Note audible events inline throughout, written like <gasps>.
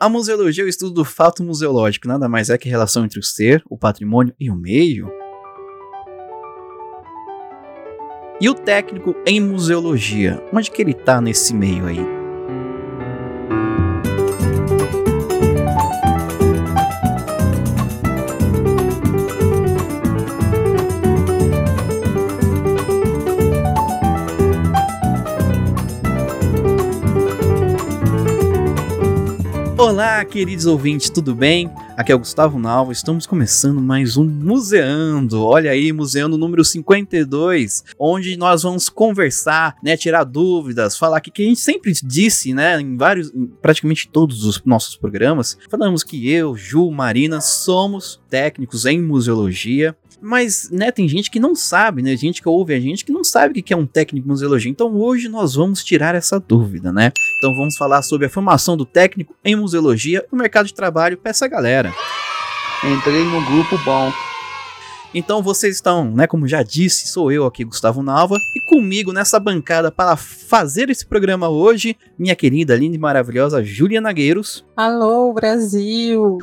A museologia é o estudo do fato museológico, nada mais é que a relação entre o ser, o patrimônio e o meio. E o técnico em museologia, onde que ele tá nesse meio aí? Olá, queridos ouvintes, tudo bem? Aqui é o Gustavo Nalva, estamos começando mais um Museando. Olha aí, Museando número 52, onde nós vamos conversar, né, tirar dúvidas, falar que, que a gente sempre disse, né, em vários, em praticamente todos os nossos programas, falamos que eu, Ju, Marina, somos técnicos em museologia, mas, né, tem gente que não sabe, né? Gente que ouve a gente que não sabe o que é um técnico em museologia. Então hoje nós vamos tirar essa dúvida, né? Então vamos falar sobre a formação do técnico em museologia e o mercado de trabalho para essa galera. Entrei no grupo bom. Então vocês estão, né, como já disse, sou eu aqui, Gustavo Nalva, e comigo nessa bancada para fazer esse programa hoje, minha querida, linda e maravilhosa Julia Nagueiros. Alô, Brasil!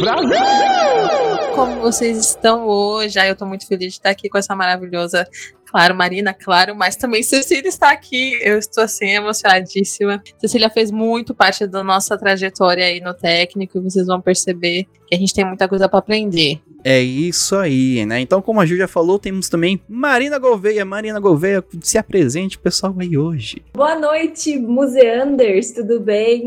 Brasil! Como vocês estão hoje? Ah, eu tô muito feliz de estar aqui com essa maravilhosa Claro, Marina, claro, mas também Cecília está aqui. Eu estou assim emocionadíssima. Cecília fez muito parte da nossa trajetória aí no técnico e vocês vão perceber que a gente tem muita coisa para aprender. É isso aí, né? Então, como a Ju já falou, temos também Marina Gouveia. Marina Gouveia, se apresente, pessoal, aí hoje. Boa noite, museanders, tudo bem?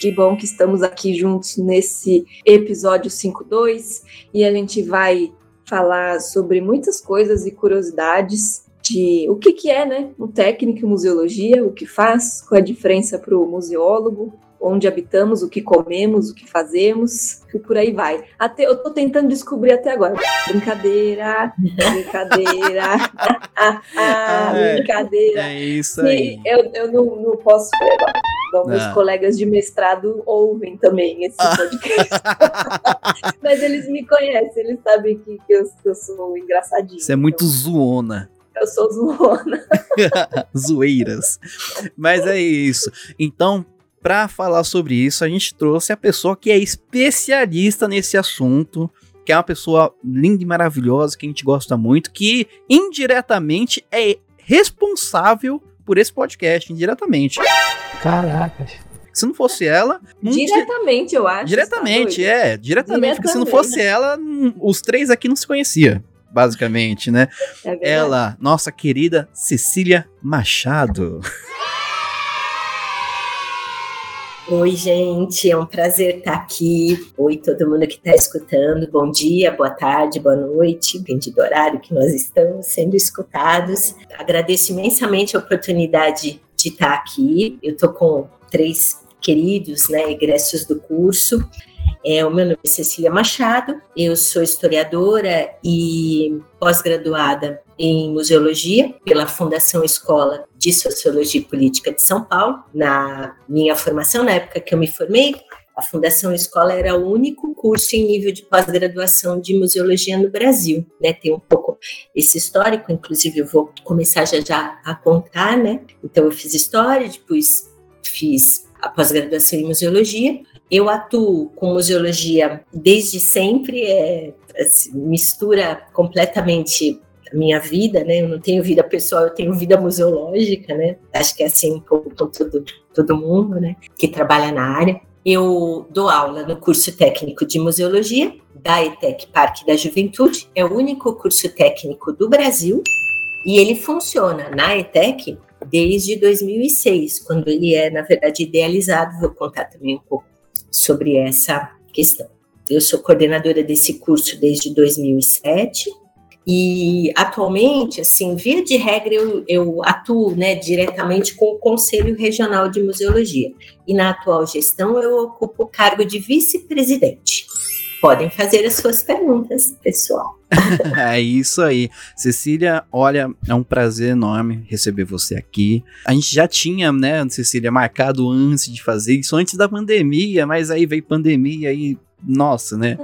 Que bom que estamos aqui juntos nesse episódio 52 e a gente vai falar sobre muitas coisas e curiosidades de o que, que é né, um técnico em museologia, o que faz, qual é a diferença para o museólogo, onde habitamos, o que comemos, o que fazemos, e por aí vai. Até eu estou tentando descobrir até agora. Brincadeira, <laughs> brincadeira, <laughs> ah, ah, <laughs> é, brincadeira. É isso aí. E eu, eu não, não posso Bom, meus ah. colegas de mestrado ouvem também esse ah. podcast. Mas eles me conhecem, eles sabem que, que, eu, que eu sou engraçadinha. Você é muito então. zoona. Eu sou zoona. Zoeiras. Mas é isso. Então, para falar sobre isso, a gente trouxe a pessoa que é especialista nesse assunto, que é uma pessoa linda e maravilhosa, que a gente gosta muito, que indiretamente é responsável por esse podcast, indiretamente. Caracas. Se não fosse ela. Não diretamente, eu acho. Diretamente, é. Diretamente, diretamente, porque se não fosse ela, os três aqui não se conheciam basicamente, né? É ela, nossa querida Cecília Machado. Oi, gente, é um prazer estar aqui. Oi, todo mundo que está escutando. Bom dia, boa tarde, boa noite, depende do horário que nós estamos sendo escutados. Agradeço imensamente a oportunidade de estar aqui. Eu estou com três queridos, né, egressos do curso. É, o meu nome é Cecília Machado, eu sou historiadora e pós-graduada em museologia pela Fundação Escola de Sociologia e Política de São Paulo. Na minha formação, na época que eu me formei, a Fundação Escola era o único curso em nível de pós-graduação de museologia no Brasil, né? Tem um pouco esse histórico, inclusive eu vou começar já já a contar, né? Então eu fiz história, depois fiz a pós-graduação em museologia eu atuo com museologia desde sempre, é, assim, mistura completamente minha vida, né? Eu não tenho vida pessoal, eu tenho vida museológica, né? Acho que é assim um pouco com todo, todo mundo, né? Que trabalha na área. Eu dou aula no curso técnico de museologia da ETEC Parque da Juventude, é o único curso técnico do Brasil e ele funciona na ETEC desde 2006, quando ele é, na verdade, idealizado. Vou contar também um pouco sobre essa questão. Eu sou coordenadora desse curso desde 2007 e atualmente, assim, via de regra, eu, eu atuo né, diretamente com o Conselho Regional de Museologia e na atual gestão eu ocupo o cargo de vice-presidente. Podem fazer as suas perguntas, pessoal. <laughs> é isso aí. Cecília, olha, é um prazer enorme receber você aqui. A gente já tinha, né, Cecília, marcado antes de fazer isso, antes da pandemia, mas aí veio pandemia e nossa, né?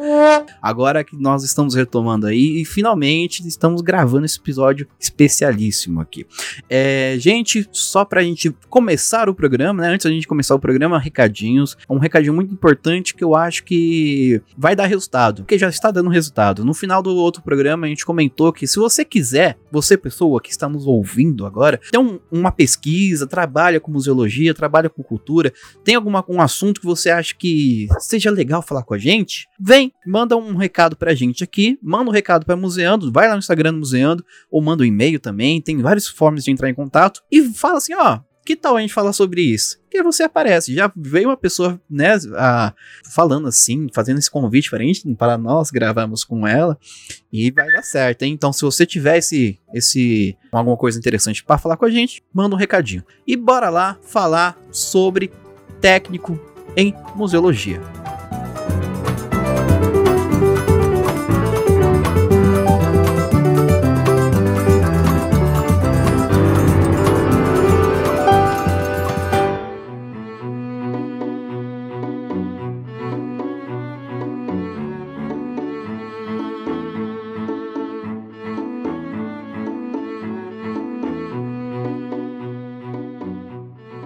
Agora que nós estamos retomando aí e finalmente estamos gravando esse episódio especialíssimo aqui. É, gente, só pra gente começar o programa, né? Antes da gente começar o programa, recadinhos. Um recadinho muito importante que eu acho que vai dar resultado, porque já está dando resultado. No final do outro programa, a gente comentou que se você quiser, você, pessoa que está nos ouvindo agora, tem um, uma pesquisa, trabalha com museologia, trabalha com cultura, tem algum um assunto que você acha que seja legal falar com a gente gente, vem, manda um recado pra gente aqui, manda um recado pra Museando, vai lá no Instagram do Museando, ou manda um e-mail também, tem várias formas de entrar em contato, e fala assim, ó, que tal a gente falar sobre isso? Que você aparece. Já veio uma pessoa, né, a, falando assim, fazendo esse convite para, gente, para nós gravarmos com ela e vai dar certo, hein? Então, se você tiver esse, esse alguma coisa interessante para falar com a gente, manda um recadinho. E bora lá falar sobre técnico em museologia.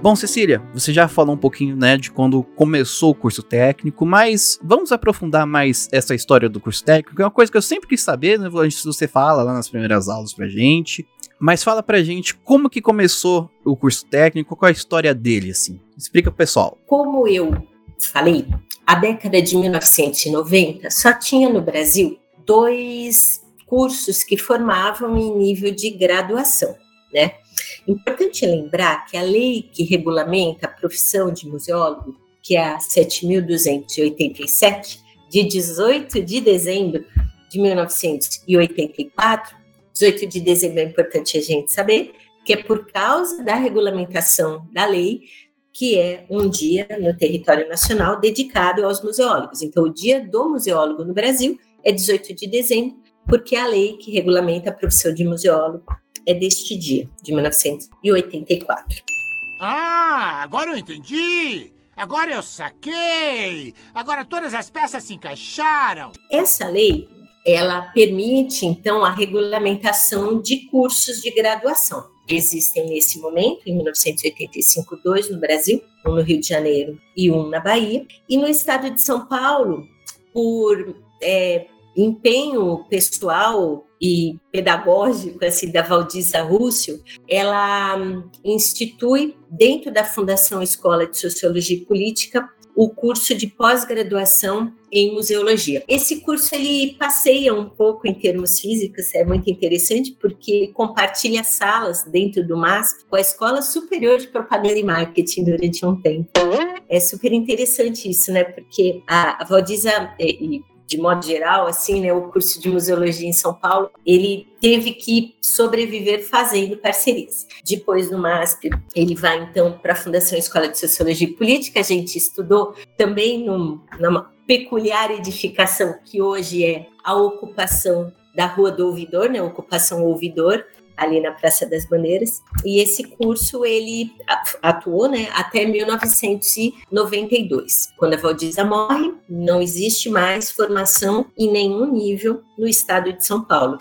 Bom, Cecília, você já falou um pouquinho, né, de quando começou o curso técnico, mas vamos aprofundar mais essa história do curso técnico, que é uma coisa que eu sempre quis saber, né, você fala lá nas primeiras aulas pra gente, mas fala pra gente como que começou o curso técnico, qual é a história dele, assim. Explica pro pessoal. Como eu falei, a década de 1990 só tinha no Brasil dois cursos que formavam em nível de graduação, né? Importante lembrar que a lei que regulamenta a profissão de museólogo, que é a 7.287, de 18 de dezembro de 1984, 18 de dezembro é importante a gente saber, que é por causa da regulamentação da lei, que é um dia no território nacional dedicado aos museólogos. Então, o dia do museólogo no Brasil é 18 de dezembro, porque é a lei que regulamenta a profissão de museólogo é deste dia, de 1984. Ah, agora eu entendi! Agora eu saquei! Agora todas as peças se encaixaram! Essa lei, ela permite, então, a regulamentação de cursos de graduação. Existem nesse momento, em 1985, dois no Brasil, um no Rio de Janeiro e um na Bahia. E no estado de São Paulo, por é, empenho pessoal e pedagógico assim da Valdiza Rússio, ela hum, institui dentro da Fundação Escola de Sociologia e Política o curso de pós-graduação em museologia. Esse curso ele passeia um pouco em termos físicos, é muito interessante porque compartilha salas dentro do MASP com a Escola Superior de Propaganda e Marketing durante um tempo. É super interessante isso, né? Porque a Valdiza e de modo geral, assim, né, o curso de museologia em São Paulo, ele teve que sobreviver fazendo parcerias. Depois, no MASP, ele vai então para a Fundação Escola de Sociologia e Política. A gente estudou também num, numa peculiar edificação que hoje é a ocupação da Rua do Ouvidor, né, ocupação Ouvidor, ali na Praça das Bandeiras. E esse curso ele atuou né, até 1992. Quando a Valdiza morre, não existe mais formação em nenhum nível no estado de São Paulo.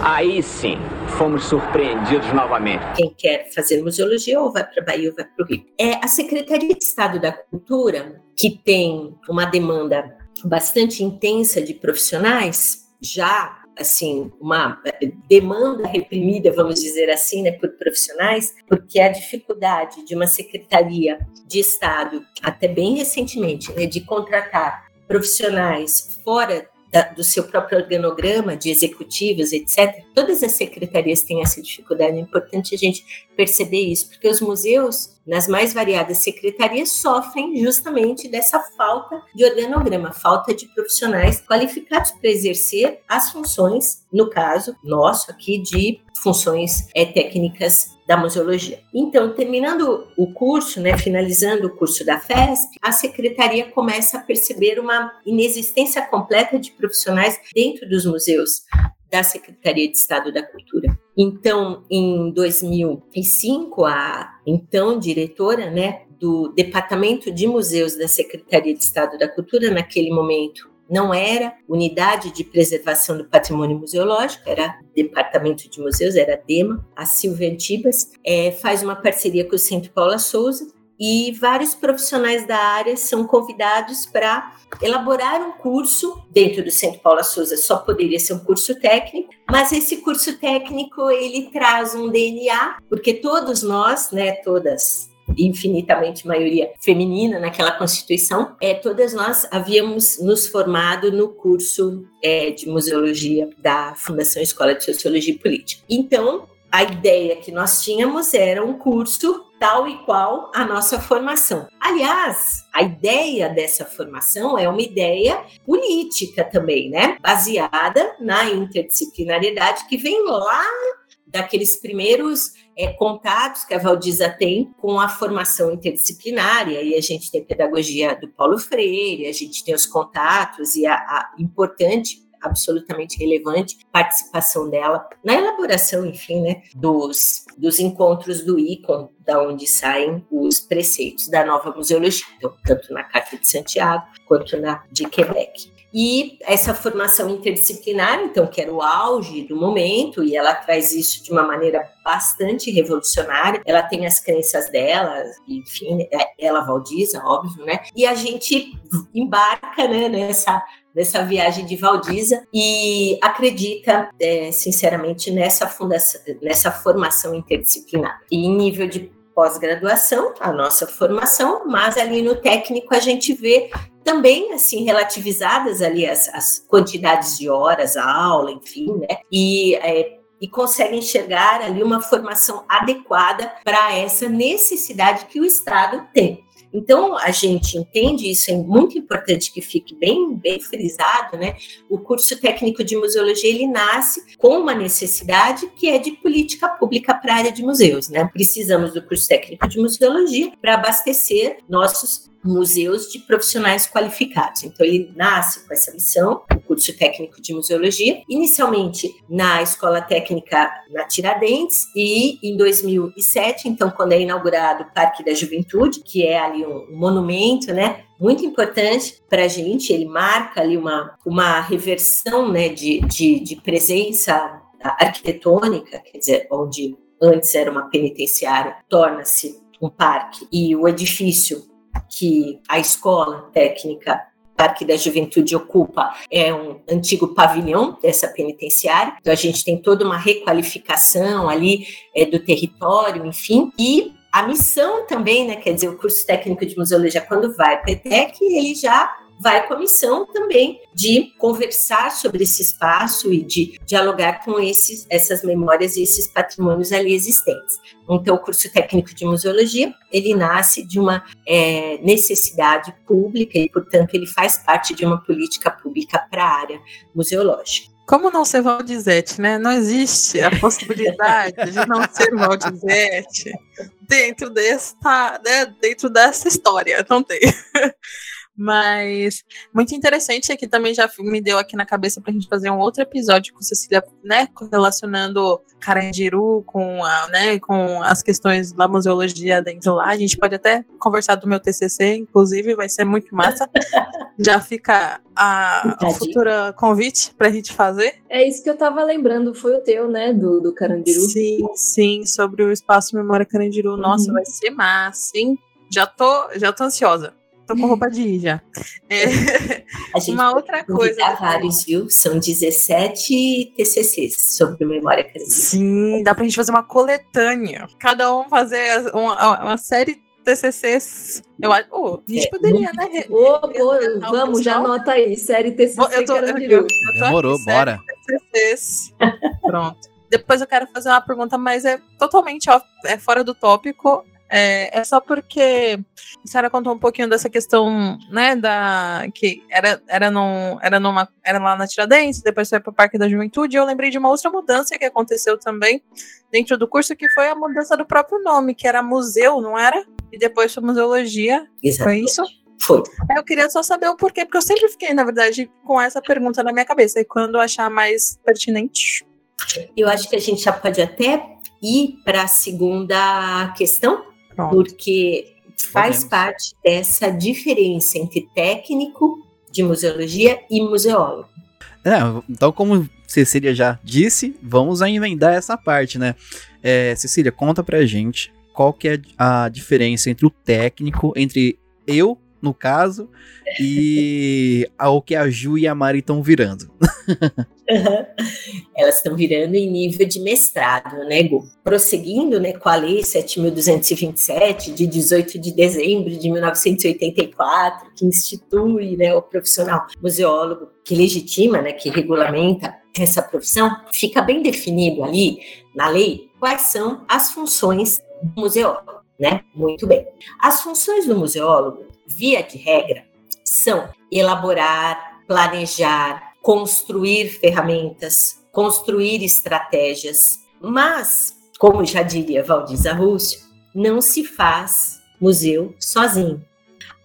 Aí sim, fomos surpreendidos novamente. Quem quer fazer museologia ou vai para Bahia ou vai para o Rio. É a Secretaria de Estado da Cultura, que tem uma demanda bastante intensa de profissionais, já assim, uma eh, demanda reprimida, vamos dizer assim, né, por profissionais, porque a dificuldade de uma secretaria de Estado, até bem recentemente, né, de contratar profissionais fora da, do seu próprio organograma de executivos, etc. Todas as secretarias têm essa dificuldade. É importante a gente perceber isso, porque os museus, nas mais variadas secretarias, sofrem justamente dessa falta de organograma, falta de profissionais qualificados para exercer as funções, no caso nosso aqui, de funções é, técnicas da museologia. Então, terminando o curso, né, finalizando o curso da FESP, a secretaria começa a perceber uma inexistência completa de profissionais dentro dos museus da Secretaria de Estado da Cultura. Então, em 2005, a então diretora, né, do Departamento de Museus da Secretaria de Estado da Cultura, naquele momento, não era Unidade de Preservação do Patrimônio Museológico, era Departamento de Museus, era DEMA, a Silvia Antibas, é, faz uma parceria com o Centro Paula Souza e vários profissionais da área são convidados para elaborar um curso dentro do Centro Paula Souza. Só poderia ser um curso técnico, mas esse curso técnico ele traz um DNA, porque todos nós, né, todas infinitamente maioria feminina naquela constituição, é, todas nós havíamos nos formado no curso é, de museologia da Fundação Escola de Sociologia e Política. Então, a ideia que nós tínhamos era um curso tal e qual a nossa formação. Aliás, a ideia dessa formação é uma ideia política também, né? Baseada na interdisciplinariedade que vem lá daqueles primeiros é, contatos que a Valdiza tem com a formação interdisciplinária, e a gente tem pedagogia do Paulo Freire, a gente tem os contatos e a, a importante absolutamente relevante participação dela na elaboração, enfim, né, dos, dos encontros do ICON, da onde saem os preceitos da nova museologia, então, tanto na Carta de Santiago quanto na de Quebec. E essa formação interdisciplinar, então, que era o auge do momento, e ela traz isso de uma maneira bastante revolucionária. Ela tem as crenças dela, enfim, é, ela Valdiza, óbvio, né? E a gente embarca né, nessa viagem de Valdiza e acredita, é, sinceramente, nessa fundação, nessa formação interdisciplinar. E em nível de pós-graduação, a nossa formação, mas ali no técnico a gente vê também assim relativizadas ali as, as quantidades de horas, a aula, enfim, né? E é, e consegue enxergar ali uma formação adequada para essa necessidade que o Estado tem. Então, a gente entende isso, é muito importante que fique bem, bem frisado, né? O curso técnico de museologia, ele nasce com uma necessidade que é de política pública para a área de museus, né? Precisamos do curso técnico de museologia para abastecer nossos museus de profissionais qualificados. Então, ele nasce com essa missão, o curso técnico de museologia, inicialmente na Escola Técnica na Tiradentes, e em 2007, então, quando é inaugurado o Parque da Juventude, que é ali um, um monumento, né? Muito importante para a gente, ele marca ali uma, uma reversão né, de, de, de presença arquitetônica, quer dizer, onde antes era uma penitenciária, torna-se um parque e o edifício que a escola técnica Parque da Juventude ocupa é um antigo pavilhão dessa penitenciária. Então a gente tem toda uma requalificação ali é, do território, enfim, e a missão também, né, quer dizer, o curso técnico de museologia quando vai para a ETEC, ele já vai com a missão também de conversar sobre esse espaço e de dialogar com esses, essas memórias e esses patrimônios ali existentes. Então, o curso técnico de museologia, ele nasce de uma é, necessidade pública e, portanto, ele faz parte de uma política pública para a área museológica. Como não ser Valdizete, né? Não existe a possibilidade de não ser Valdizete dentro dessa, né, dentro dessa história. Não tem. Mas muito interessante aqui também já me deu aqui na cabeça para a gente fazer um outro episódio com Cecília, né, relacionando Carandiru com a, né, com as questões da museologia dentro lá. A gente pode até conversar do meu TCC, inclusive, vai ser muito massa. <laughs> já fica a, a futura convite para a gente fazer. É isso que eu estava lembrando, foi o teu, né, do, do Carandiru. Sim, sim, sobre o espaço Memória Carandiru. Nossa, uhum. vai ser massa, hein? Já tô, já tô ansiosa. Tô com roupa de ir já. É. Uma outra coisa. vários, viu? São 17 TCCs sobre memória cardíaca. Sim, dá pra gente fazer uma coletânea. Cada um fazer uma, uma série TCCs. Eu acho. Oh, a gente é, poderia, né? Oh, oh, vamos, já anota aí. Série TCC. Eu tô, eu, eu, Demorou, bora. TCCs. Pronto. depois eu quero fazer uma pergunta, mas é totalmente off, é fora do tópico. É, é, só porque a senhora contou um pouquinho dessa questão, né, da que era era num, era numa era lá na Tiradentes, depois foi para o Parque da Juventude, e eu lembrei de uma outra mudança que aconteceu também dentro do curso, que foi a mudança do próprio nome, que era museu, não era? E depois foi museologia. Foi isso? Foi. Eu queria só saber o porquê, porque eu sempre fiquei, na verdade, com essa pergunta na minha cabeça. E quando achar mais pertinente. Eu acho que a gente já pode até ir para a segunda questão, Pronto. porque faz Podemos. parte dessa diferença entre técnico de museologia e museólogo. É, então, como Cecília já disse, vamos a emendar essa parte, né? É, Cecília, conta pra gente qual que é a diferença entre o técnico, entre eu no caso, e ao que a Ju e a Mari estão virando. Elas estão virando em nível de mestrado, né, Gu? Prosseguindo né, com a Lei 7.227, de 18 de dezembro de 1984, que institui né, o profissional museólogo, que legitima, né, que regulamenta essa profissão, fica bem definido ali na lei quais são as funções do museólogo. Né? Muito bem. As funções do museólogo via de regra, são elaborar, planejar, construir ferramentas, construir estratégias. Mas, como já diria Valdiza Rússio, não se faz museu sozinho.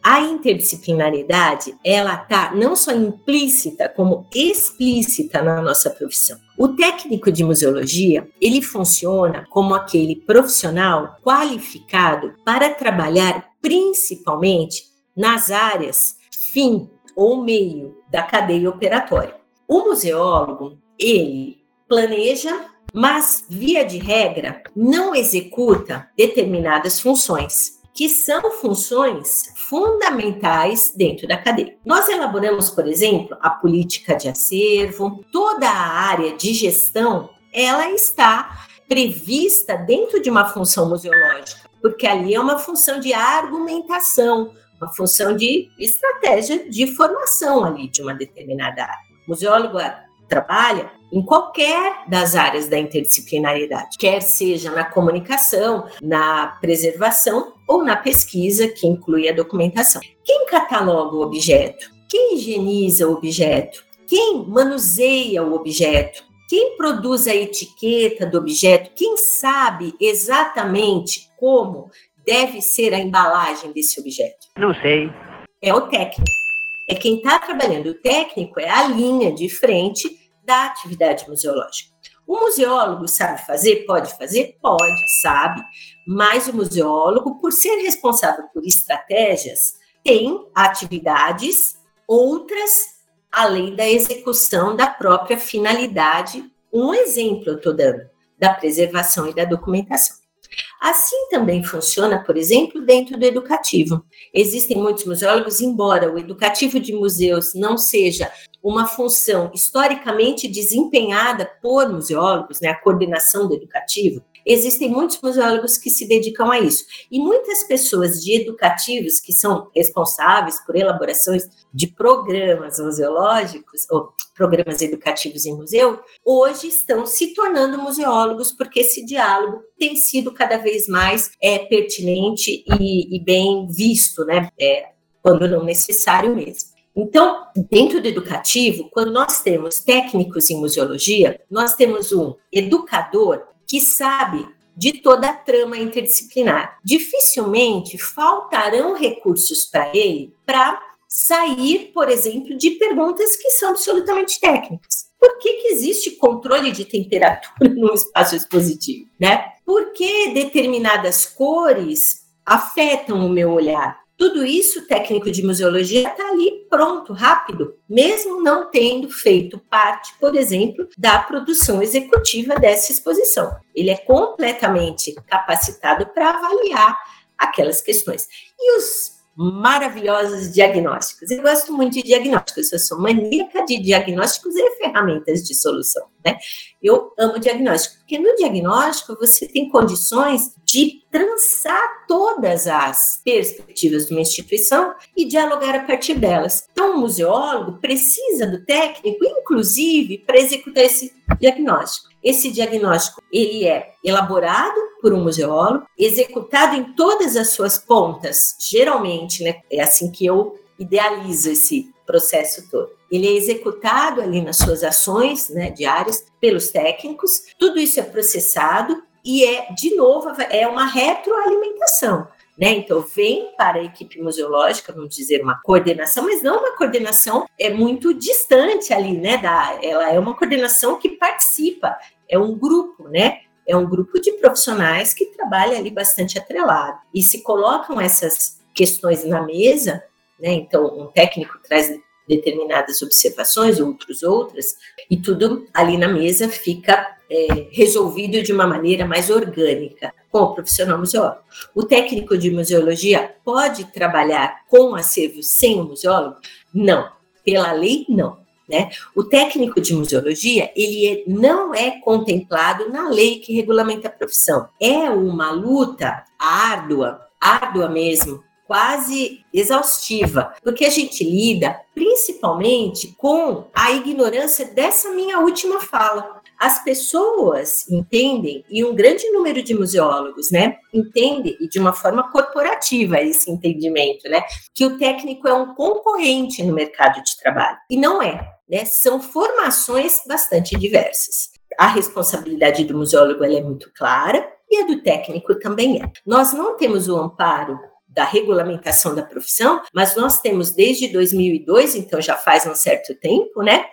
A interdisciplinaridade, ela está não só implícita, como explícita na nossa profissão. O técnico de museologia, ele funciona como aquele profissional qualificado para trabalhar principalmente nas áreas fim ou meio da cadeia operatória. O museólogo, ele planeja, mas via de regra não executa determinadas funções, que são funções fundamentais dentro da cadeia. Nós elaboramos, por exemplo, a política de acervo, toda a área de gestão, ela está prevista dentro de uma função museológica, porque ali é uma função de argumentação, uma função de estratégia de formação ali de uma determinada área. O museólogo trabalha em qualquer das áreas da interdisciplinaridade, quer seja na comunicação, na preservação ou na pesquisa, que inclui a documentação. Quem cataloga o objeto? Quem higieniza o objeto? Quem manuseia o objeto? Quem produz a etiqueta do objeto? Quem sabe exatamente como deve ser a embalagem desse objeto? Não sei. É o técnico. É quem está trabalhando. O técnico é a linha de frente da atividade museológica. O museólogo sabe fazer? Pode fazer? Pode, sabe. Mas o museólogo, por ser responsável por estratégias, tem atividades outras além da execução da própria finalidade. Um exemplo eu estou dando da preservação e da documentação. Assim também funciona, por exemplo, dentro do educativo. Existem muitos museólogos, embora o educativo de museus não seja uma função historicamente desempenhada por museólogos, né, a coordenação do educativo, existem muitos museólogos que se dedicam a isso. E muitas pessoas de educativos que são responsáveis por elaborações de programas museológicos ou programas educativos em museu, hoje estão se tornando museólogos porque esse diálogo tem sido cada vez mais é, pertinente e, e bem visto, né? É, quando não necessário mesmo. Então, dentro do educativo, quando nós temos técnicos em museologia, nós temos um educador que sabe de toda a trama interdisciplinar. Dificilmente faltarão recursos para ele para sair, por exemplo, de perguntas que são absolutamente técnicas. Por que, que existe controle de temperatura <laughs> no espaço expositivo? Né? Por que determinadas cores afetam o meu olhar? Tudo isso, o técnico de museologia está ali pronto, rápido, mesmo não tendo feito parte, por exemplo, da produção executiva dessa exposição. Ele é completamente capacitado para avaliar aquelas questões. E os maravilhosos diagnósticos. Eu gosto muito de diagnósticos, eu sou maníaca de diagnósticos e ferramentas de solução, né? Eu amo diagnóstico, porque no diagnóstico você tem condições de trançar todas as perspectivas de uma instituição e dialogar a partir delas. Então, o museólogo precisa do técnico, inclusive, para executar esse diagnóstico. Esse diagnóstico ele é elaborado por um museólogo, executado em todas as suas pontas, geralmente, né, é assim que eu idealizo esse processo todo. Ele é executado ali nas suas ações né, diárias pelos técnicos, tudo isso é processado e é, de novo, é uma retroalimentação. Né? Então, vem para a equipe museológica, vamos dizer, uma coordenação, mas não uma coordenação é muito distante ali, né? Da, ela é uma coordenação que participa, é um grupo, né? É um grupo de profissionais que trabalha ali bastante atrelado. E se colocam essas questões na mesa, né? Então, um técnico traz determinadas observações, outros outras, e tudo ali na mesa fica é, resolvido de uma maneira mais orgânica com o profissional museólogo. O técnico de museologia pode trabalhar com acervo sem o museólogo? Não. Pela lei, não. Né? O técnico de museologia, ele é, não é contemplado na lei que regulamenta a profissão. É uma luta árdua, árdua mesmo, quase exaustiva, porque a gente lida principalmente com a ignorância dessa minha última fala. As pessoas entendem, e um grande número de museólogos, né, entende, e de uma forma corporativa esse entendimento, né, que o técnico é um concorrente no mercado de trabalho. E não é, né, são formações bastante diversas. A responsabilidade do museólogo é muito clara, e a do técnico também é. Nós não temos o amparo da regulamentação da profissão, mas nós temos desde 2002, então já faz um certo tempo, né?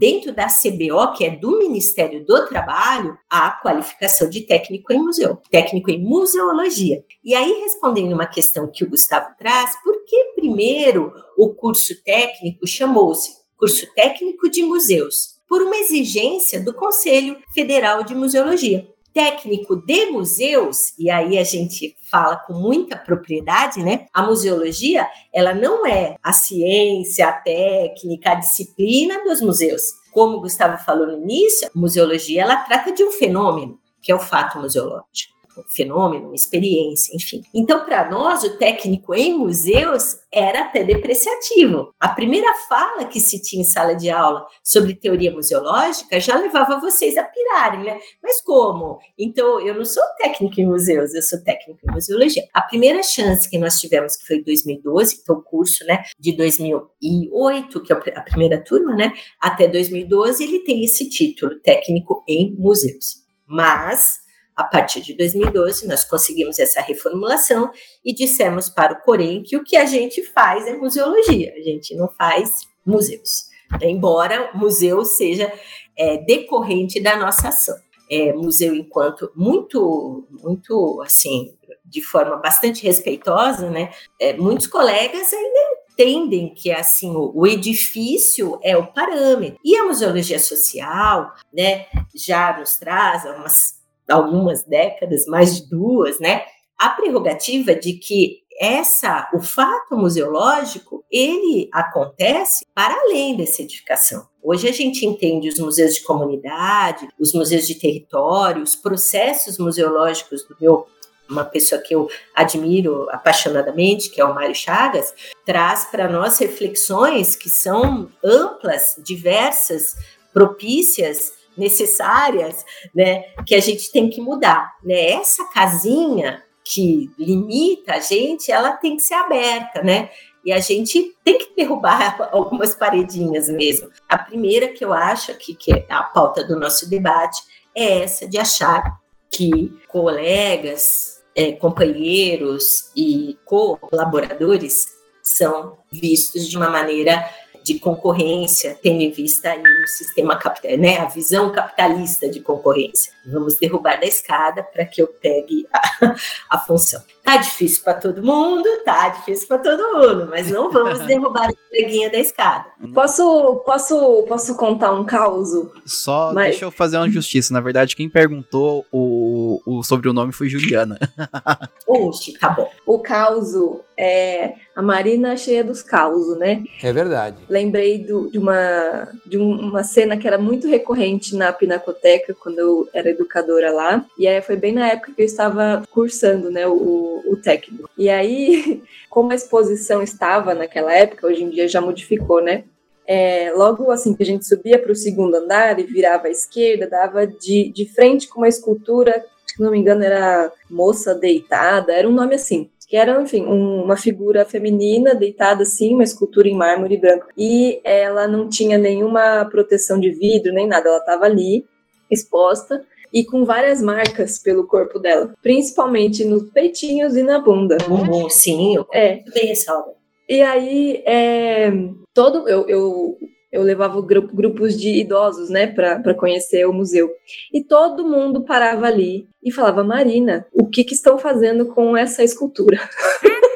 Dentro da CBO, que é do Ministério do Trabalho, a qualificação de técnico em museu, técnico em museologia. E aí, respondendo uma questão que o Gustavo traz, por que primeiro o curso técnico chamou-se curso técnico de museus? Por uma exigência do Conselho Federal de Museologia técnico de museus, e aí a gente fala com muita propriedade, né? A museologia, ela não é a ciência, a técnica, a disciplina dos museus. Como o Gustavo falou no início, a museologia ela trata de um fenômeno, que é o fato museológico um fenômeno, uma experiência, enfim. Então, para nós, o técnico em museus era até depreciativo. A primeira fala que se tinha em sala de aula sobre teoria museológica já levava vocês a pirarem, né? Mas como? Então, eu não sou técnico em museus, eu sou técnico em museologia. A primeira chance que nós tivemos, que foi em 2012, então o curso, né, de 2008, que é a primeira turma, né, até 2012, ele tem esse título, técnico em museus. Mas a partir de 2012, nós conseguimos essa reformulação e dissemos para o Corém que o que a gente faz é museologia, a gente não faz museus. Embora museu seja é, decorrente da nossa ação. É, museu enquanto muito, muito assim, de forma bastante respeitosa, né? É, muitos colegas ainda entendem que assim o, o, edifício é o parâmetro. E a museologia social, né, já nos traz umas algumas décadas, mais de duas, né? A prerrogativa de que essa, o fato museológico, ele acontece para além dessa edificação. Hoje a gente entende os museus de comunidade, os museus de território, os processos museológicos do meu uma pessoa que eu admiro apaixonadamente, que é o Mário Chagas, traz para nós reflexões que são amplas, diversas, propícias necessárias, né, que a gente tem que mudar, né? Essa casinha que limita a gente, ela tem que ser aberta, né? E a gente tem que derrubar <laughs> algumas paredinhas mesmo. A primeira que eu acho aqui, que é a pauta do nosso debate, é essa de achar que colegas, é, companheiros e colaboradores são vistos de uma maneira de concorrência, tendo em vista aí o sistema capital, né, a visão capitalista de concorrência. Vamos derrubar da escada para que eu pegue a, <laughs> a função. Tá difícil para todo mundo, tá difícil para todo mundo, mas não vamos <laughs> derrubar a preguinha da escada. Posso, posso, posso contar um caos? Só mas... deixa eu fazer uma justiça. Na verdade, quem perguntou o, o, o sobrenome foi Juliana. <laughs> Oxe, tá bom. O causo é a Marina cheia dos causos, né? É verdade. Lembrei do- de, uma, de um- uma cena que era muito recorrente na Pinacoteca, quando eu era educadora lá. E aí foi bem na época que eu estava cursando, né, o, o técnico. E aí, <laughs> como a exposição estava naquela época, hoje em dia já modificou, né? É, logo assim que a gente subia para o segundo andar e virava à esquerda, dava de, de frente com uma escultura, se não me engano era Moça Deitada, era um nome assim que era, enfim, um- uma figura feminina deitada assim, uma escultura em mármore branco. E ela não tinha nenhuma proteção de vidro, nem nada, ela estava ali, exposta, e com várias marcas pelo corpo dela, principalmente nos peitinhos e na bunda. Bumbum, sim, eu É, bem essa obra. e aí, é, todo eu, eu, eu levava gru- grupos de idosos, né, para conhecer o museu. E todo mundo parava ali e falava: Marina, o que, que estão fazendo com essa escultura? <laughs>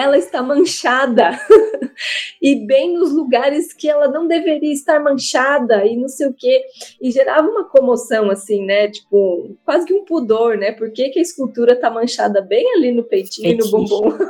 ela está manchada. <laughs> e bem nos lugares que ela não deveria estar manchada e não sei o quê. E gerava uma comoção, assim, né? Tipo, quase que um pudor, né? Por que, que a escultura tá manchada bem ali no peitinho e no bumbum? <laughs>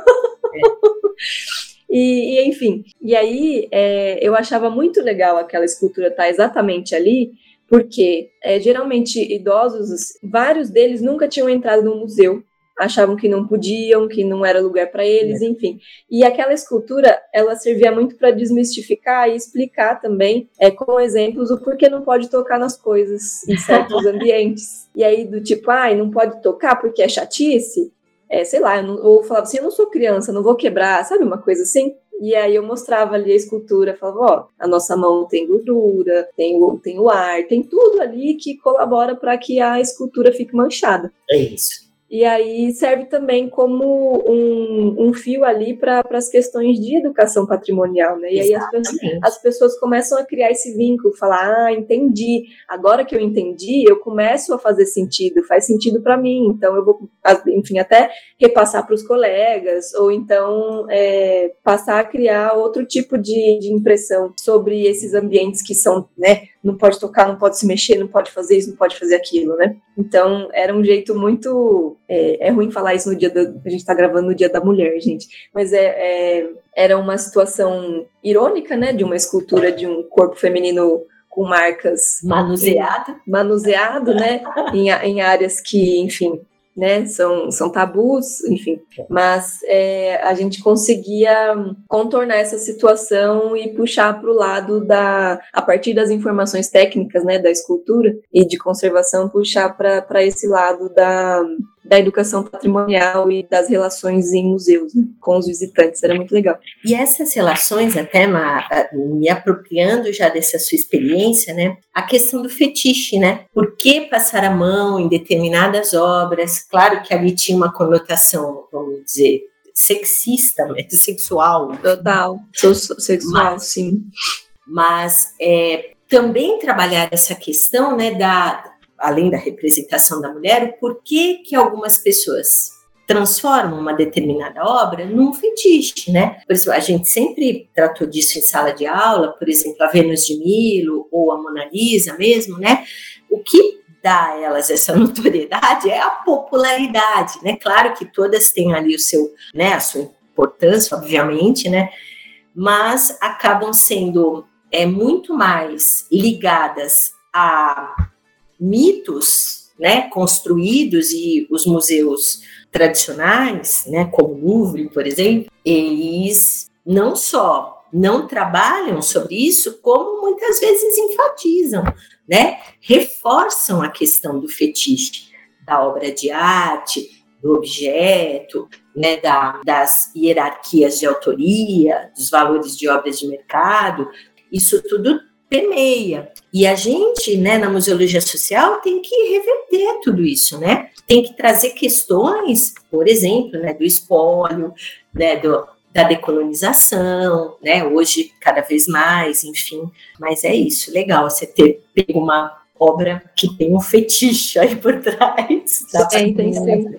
E, e, enfim, e aí é, eu achava muito legal aquela escultura estar exatamente ali, porque é, geralmente idosos, vários deles nunca tinham entrado no museu, achavam que não podiam, que não era lugar para eles, enfim. E aquela escultura, ela servia muito para desmistificar e explicar também, é, com exemplos, o porquê não pode tocar nas coisas em certos <laughs> ambientes. E aí, do tipo, ai, não pode tocar porque é chatice, é, sei lá, não, ou falava assim, eu não sou criança, não vou quebrar, sabe uma coisa assim? E aí eu mostrava ali a escultura, falava, ó, a nossa mão tem gordura, tem o, tem o ar, tem tudo ali que colabora para que a escultura fique manchada. É isso. E aí serve também como um, um fio ali para as questões de educação patrimonial, né? E aí as pessoas, Exatamente. as pessoas começam a criar esse vínculo, falar, ah, entendi. Agora que eu entendi, eu começo a fazer sentido, faz sentido para mim. Então eu vou, enfim, até repassar para os colegas, ou então é, passar a criar outro tipo de, de impressão sobre esses ambientes que são, né? Não pode tocar, não pode se mexer, não pode fazer isso, não pode fazer aquilo, né? Então era um jeito muito. É, é ruim falar isso no dia da. A gente tá gravando no dia da mulher, gente. Mas é, é era uma situação irônica, né? De uma escultura de um corpo feminino com marcas Manuseada. manuseado, né, em, em áreas que, enfim, né, são, são tabus, enfim, mas é, a gente conseguia contornar essa situação e puxar para o lado da, a partir das informações técnicas, né, da escultura e de conservação, puxar para esse lado da, da educação patrimonial e das relações em museus, né, com os visitantes, era muito legal. E essas relações, até Ma, me apropriando já dessa sua experiência, né? A questão do fetiche, né? Por que passar a mão em determinadas obras? Claro que ali tinha uma conotação, vamos dizer, sexista, né, sexual. Total, sou sexual, Mas- sim. Mas é, também trabalhar essa questão, né, da, além da representação da mulher, o porquê que algumas pessoas transformam uma determinada obra num fetiche, né? Por exemplo, a gente sempre tratou disso em sala de aula, por exemplo, a Vênus de Milo ou a Mona Lisa mesmo, né? O que dá a elas essa <laughs> notoriedade é a popularidade, né? Claro que todas têm ali o seu, né, a sua importância, obviamente, né? Mas acabam sendo é, muito mais ligadas a mitos, né, construídos e os museus tradicionais, né, como o Louvre, por exemplo, eles não só não trabalham sobre isso, como muitas vezes enfatizam, né, reforçam a questão do fetiche da obra de arte, do objeto, né, da, das hierarquias de autoria, dos valores de obras de mercado, isso tudo permeia. E a gente, né, na museologia social, tem que reverter tudo isso, né? Tem que trazer questões, por exemplo, né, do espólio, né, do, da decolonização, né? Hoje, cada vez mais, enfim. Mas é isso, legal você ter pego uma obra que tem um fetiche aí por trás. Dá pra- É, tem sim.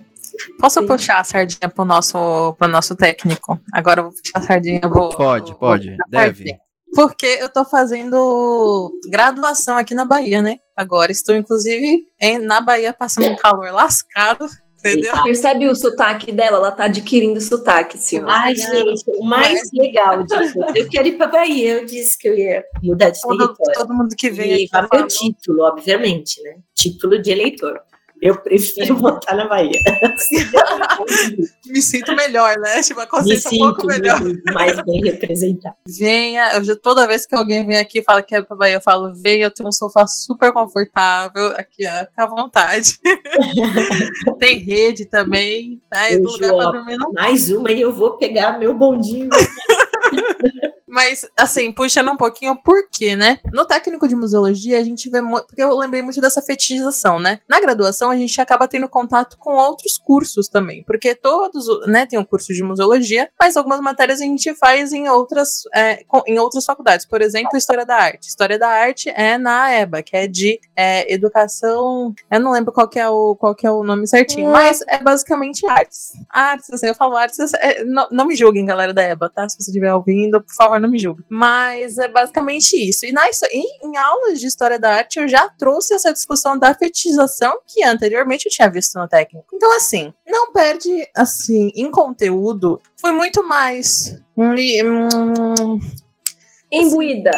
Posso Sim. puxar a sardinha pro nosso, pro nosso técnico? Agora eu vou puxar a sardinha. Vou, Pode, vou- pode, vou- deve. Porque eu tô fazendo graduação aqui na Bahia, né? Agora estou, inclusive, em, na Bahia passando um calor lascado. Entendeu? Percebe o sotaque dela? Ela tá adquirindo sotaque, senhor. Ai, gente, o mais legal <laughs> disso. Eu quero ir para Bahia. Eu disse que eu ia mudar de Todo, território. todo mundo que vem E aqui meu título, obviamente, né? Título de eleitor. Eu prefiro votar na Bahia. <laughs> me sinto melhor, né? Tipo, a Me consciência um pouco sinto melhor. mais bem representado. Venha, eu já, toda vez que alguém vem aqui e fala que é pra Bahia, eu falo, venha, eu tenho um sofá super confortável, aqui, ó, fica à vontade. <laughs> Tem rede também, tá? E Eu, lugar pra dormir não Mais uma e eu vou pegar meu bondinho. <laughs> Mas, assim, puxando um pouquinho, por quê, né? No técnico de museologia, a gente vê muito. Porque eu lembrei muito dessa fetichização, né? Na graduação, a gente acaba tendo contato com outros cursos também. Porque todos, né, tem um curso de museologia, mas algumas matérias a gente faz em outras, é, em outras faculdades. Por exemplo, História da Arte. História da Arte é na EBA, que é de é, educação. Eu não lembro qual é o, qual é o nome certinho, mas é basicamente artes. Artes, assim, eu falo artes. é, não, não me julguem, galera da EBA, tá? Se você estiver ouvindo, por favor, não me julgue. Mas é basicamente isso. E na, em, em aulas de história da arte, eu já trouxe essa discussão da fetichização que anteriormente eu tinha visto no técnico. Então, assim, não perde, assim, em conteúdo, foi muito mais. hum, Imbuída.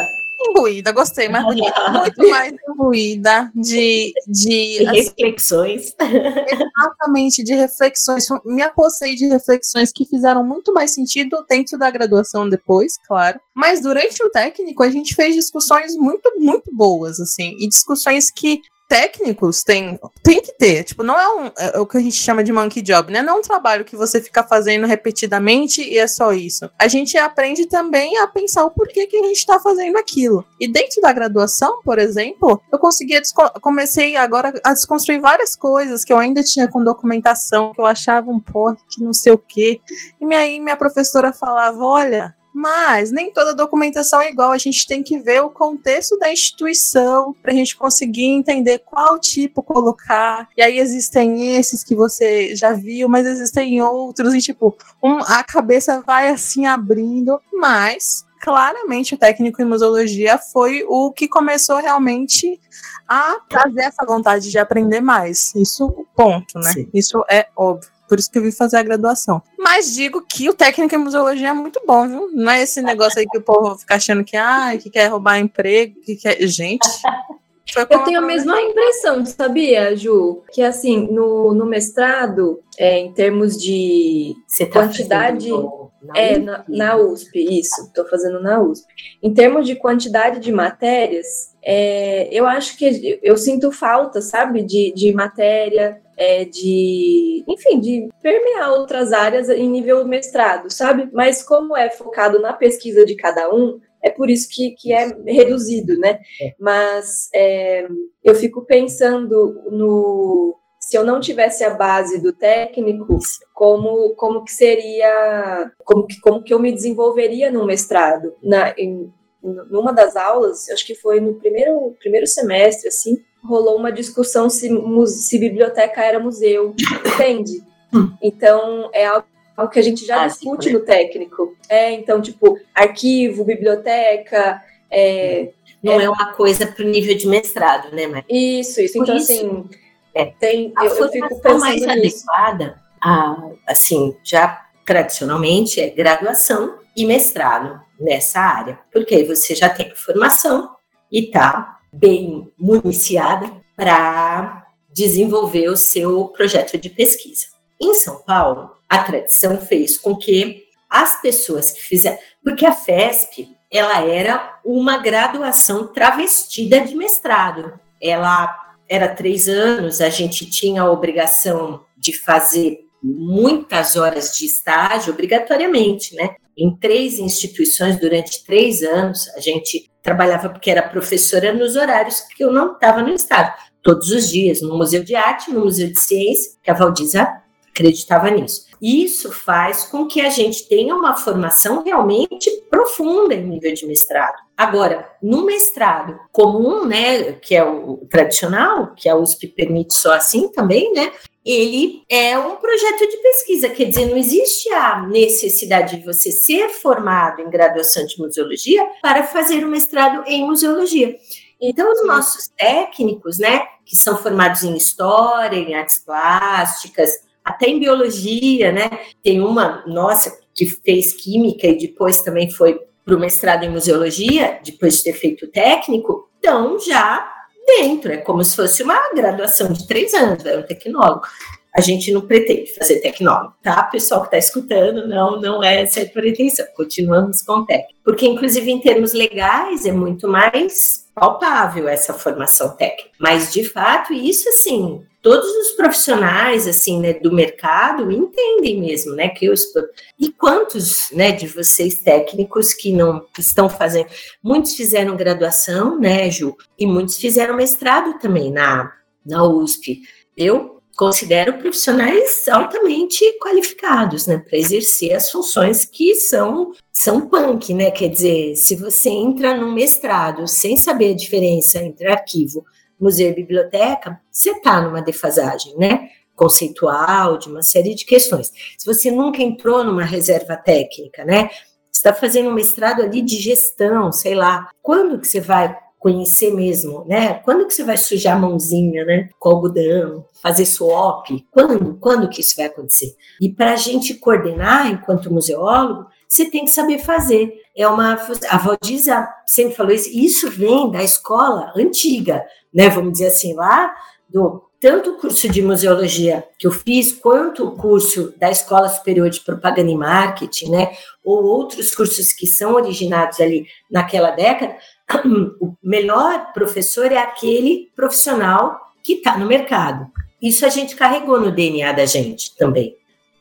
Imbuída, gostei, mas. <laughs> Muito mais imbuída de. de assim, reflexões. exatamente de reflexões. Me apossei de reflexões que fizeram muito mais sentido dentro da graduação depois, claro. Mas durante o técnico, a gente fez discussões muito, muito boas, assim. E discussões que técnicos têm, tem que ter. Tipo, não é, um, é o que a gente chama de monkey job, né? Não é um trabalho que você fica fazendo repetidamente e é só isso. A gente aprende também a pensar o porquê que a gente está fazendo aquilo. E dentro da graduação, por exemplo, eu conseguia comecei agora a desconstruir várias coisas que eu ainda tinha com documentação, que eu achava um porra que não sei o quê. E aí minha professora falava: olha. Mas nem toda documentação é igual, a gente tem que ver o contexto da instituição para a gente conseguir entender qual tipo colocar. E aí existem esses que você já viu, mas existem outros, e tipo, um- a cabeça vai assim abrindo, mas claramente o técnico em museologia foi o que começou realmente a trazer essa vontade de aprender mais. Isso, ponto, né? Sim. Isso é óbvio. Por isso que eu vim fazer a graduação. Mas digo que o técnico em museologia é muito bom, viu? Não é esse negócio aí que o povo fica achando que, ah, que quer roubar emprego, que quer. Gente. <laughs> Eu tenho a mesma impressão, sabia, Ju? Que assim, no, no mestrado, é, em termos de Você tá Quantidade- fazendo na É, USP? na, na USP, isso, estou fazendo na USP. Em termos de quantidade de matérias, é, eu acho que eu sinto falta, sabe, de, de matéria, é, de, enfim, de permear outras áreas em nível mestrado, sabe? Mas como é focado na pesquisa de cada um, é por isso que, que é reduzido, né? Mas é, eu fico pensando no se eu não tivesse a base do técnico, como, como que seria, como que, como que eu me desenvolveria no mestrado? Na, em, numa das aulas, acho que foi no primeiro, primeiro semestre, assim, rolou uma discussão se, se biblioteca era museu, entende? Então, é algo algo que a gente já Básico, discute né? no técnico. É, então, tipo, arquivo, biblioteca, é, Não é uma coisa para o nível de mestrado, né, Maria? isso, isso. Por Então, isso, assim, é, tem, A eu, eu fico mais pensando nisso. adequada, a, assim, já tradicionalmente é graduação e mestrado nessa área, porque aí você já tem formação e está bem municiada para desenvolver o seu projeto de pesquisa. Em São Paulo, a tradição fez com que as pessoas que fizeram, porque a FESP ela era uma graduação travestida de mestrado. Ela era três anos, a gente tinha a obrigação de fazer muitas horas de estágio, obrigatoriamente, né? Em três instituições durante três anos, a gente trabalhava porque era professora nos horários que eu não estava no estágio. Todos os dias, no Museu de Arte, no Museu de Ciência, que a Valdiza acreditava nisso. Isso faz com que a gente tenha uma formação realmente profunda em nível de mestrado. Agora, no mestrado comum, né, que é o tradicional, que a USP permite só assim também, né, ele é um projeto de pesquisa, quer dizer, não existe a necessidade de você ser formado em graduação de museologia para fazer um mestrado em museologia. Então, os nossos técnicos, né, que são formados em história, em artes plásticas, até em biologia, né, tem uma nossa que fez química e depois também foi para o mestrado em museologia, depois de ter feito técnico, então já dentro, é como se fosse uma graduação de três anos, é um tecnólogo. A gente não pretende fazer tecnólogo, tá? Pessoal que está escutando, não, não é essa a pretensão. Continuamos com técnico. Porque, inclusive, em termos legais, é muito mais palpável essa formação técnica. Mas, de fato, isso, assim, todos os profissionais assim né, do mercado entendem mesmo, né, que eu estou e quantos, né, de vocês técnicos que não estão fazendo, muitos fizeram graduação, né, Ju, e muitos fizeram mestrado também na na USP. Eu considero profissionais altamente qualificados, né, para exercer as funções que são são punk, né? Quer dizer, se você entra num mestrado sem saber a diferença entre arquivo museu e biblioteca, você está numa defasagem, né? Conceitual, de uma série de questões. Se você nunca entrou numa reserva técnica, né? está fazendo um mestrado ali de gestão, sei lá. Quando que você vai conhecer mesmo, né? Quando que você vai sujar a mãozinha, né? Com algodão, fazer swap? Quando? Quando que isso vai acontecer? E para a gente coordenar enquanto museólogo, você tem que saber fazer. É uma a Valdiza sempre falou isso. Isso vem da escola antiga, né? Vamos dizer assim lá do tanto o curso de museologia que eu fiz, quanto o curso da Escola Superior de Propaganda e Marketing, né? Ou outros cursos que são originados ali naquela década. <clears throat> O melhor professor é aquele profissional que está no mercado. Isso a gente carregou no DNA da gente também,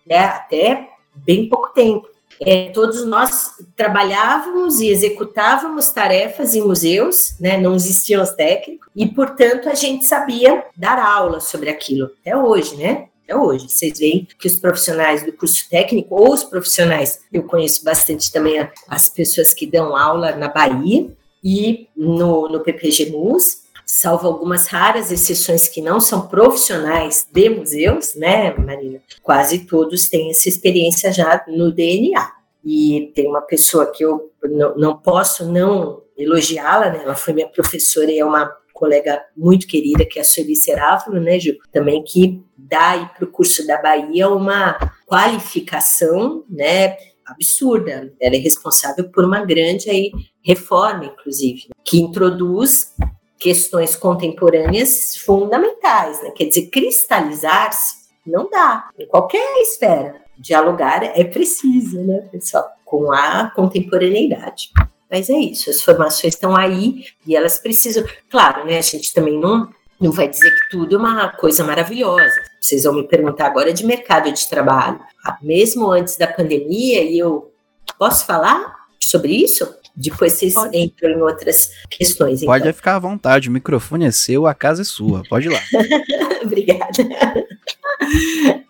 né? Até bem pouco tempo é, todos nós trabalhávamos e executávamos tarefas em museus, né, não existiam os técnicos, e, portanto, a gente sabia dar aula sobre aquilo, até hoje, né? Até hoje. Vocês veem que os profissionais do curso técnico, ou os profissionais, eu conheço bastante também as pessoas que dão aula na Bahia e no, no PPG MUS, salvo algumas raras exceções que não são profissionais de museus, né, Marina? Quase todos têm essa experiência já no DNA. E tem uma pessoa que eu não, não posso não elogiá-la, né? Ela foi minha professora e é uma colega muito querida, que é a Sueli Serávulo, né, Ju? Também que dá para o curso da Bahia uma qualificação, né, absurda. Ela é responsável por uma grande aí reforma, inclusive, que introduz questões contemporâneas fundamentais, né? Quer dizer, cristalizar-se não dá, em qualquer esfera. Dialogar é preciso, né, pessoal, com a contemporaneidade. Mas é isso, as formações estão aí e elas precisam. Claro, né? A gente também não, não vai dizer que tudo é uma coisa maravilhosa. Vocês vão me perguntar agora de mercado de trabalho. Ah, mesmo antes da pandemia, e eu posso falar sobre isso? Depois vocês Pode. entram em outras questões. Então. Pode ficar à vontade, o microfone é seu, a casa é sua. Pode ir lá. <laughs> Obrigada. <laughs>